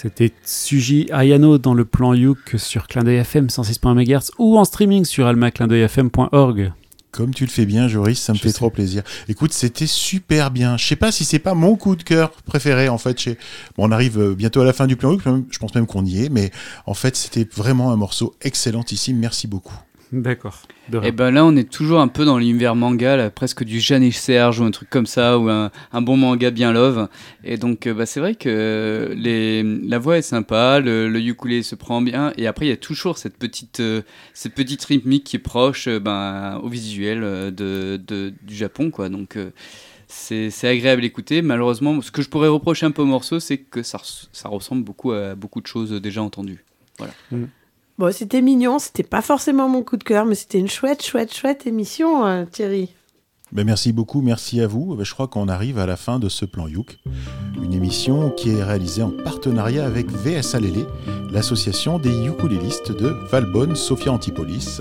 C'était Suji Ayano dans le plan Youk sur Clin d'œil FM 106.1 MHz ou en streaming sur almaclindeuilfm.org. Comme tu le fais bien, Joris, ça me Je fait sais. trop plaisir. Écoute, c'était super bien. Je sais pas si c'est pas mon coup de cœur préféré en fait. Chez... Bon, on arrive euh, bientôt à la fin du plan. Je pense même qu'on y est, mais en fait, c'était vraiment un morceau excellentissime. Merci beaucoup. D'accord. Et ben là, on est toujours un peu dans l'univers manga, là, presque du Jeanne Serge ou un truc comme ça, ou un, un bon manga bien love. Et donc, euh, bah, c'est vrai que les, la voix est sympa, le, le ukulélé se prend bien, et après, il y a toujours cette petite, euh, cette petite rythmique qui est proche euh, ben, au visuel de, de- du Japon, quoi. Donc, euh, c'est agréable à écouter. Malheureusement, ce que je pourrais reprocher un peu au morceau, c'est que ça, res- ça ressemble beaucoup à beaucoup de choses déjà entendues. Voilà. Bon, c'était mignon, c'était pas forcément mon coup de cœur, mais c'était une chouette, chouette, chouette émission, euh, Thierry. Ben, merci beaucoup, merci à vous. Ben, je crois qu'on arrive à la fin de ce plan Youk, une émission qui est réalisée en partenariat avec VSA Lélé, l'association des ukulélistes de Valbonne, Sophia Antipolis.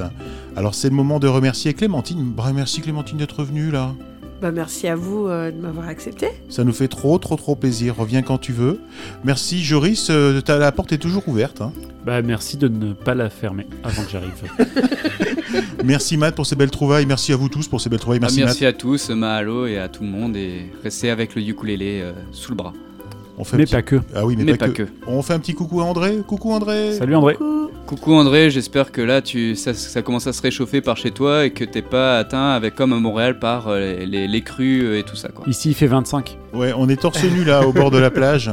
Alors c'est le moment de remercier Clémentine. Ben, merci Clémentine d'être venue là. Bah, merci à vous euh, de m'avoir accepté. Ça nous fait trop trop trop plaisir. Reviens quand tu veux. Merci Joris, euh, ta- la porte est toujours ouverte. hein. Bah, merci de ne pas la fermer avant que j'arrive. Merci Matt pour ces belles trouvailles. Merci à vous tous pour ces belles trouvailles. Ah, Merci, Merci, Matt. à tous, Mahalo et à tout le monde, et restez avec le ukulélé euh, sous le bras. On fait un Mais petit- pas que. Ah oui, mais, Mais pas, pas que. que. On fait un petit coucou à André. Coucou André. Salut André. Coucou André, j'espère que là tu, ça, ça commence à se réchauffer par chez toi et que t'es pas atteint avec comme à Montréal par euh, les, les, les crues euh, et tout ça quoi. Ici, il fait 25. Ouais, on est torse nu là au bord de la plage.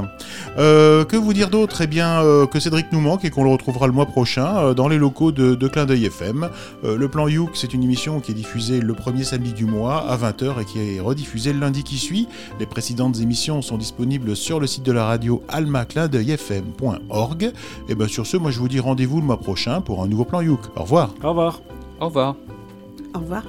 Euh, que vous dire d'autre? Eh bien, euh, que Cédric nous manque et qu'on le retrouvera le mois prochain euh, dans les locaux de, de Clin d'œil FM. Euh, le plan Youk, c'est une émission qui est diffusée le premier samedi du mois à 20h et qui est rediffusée le lundi qui suit. Les précédentes émissions sont disponibles sur le site site de la radio almacladeyfm.org. Et bien sur ce, moi je vous dis rendez-vous le mois prochain pour un nouveau plan Youk. Au revoir. Au revoir. Au revoir. Au revoir.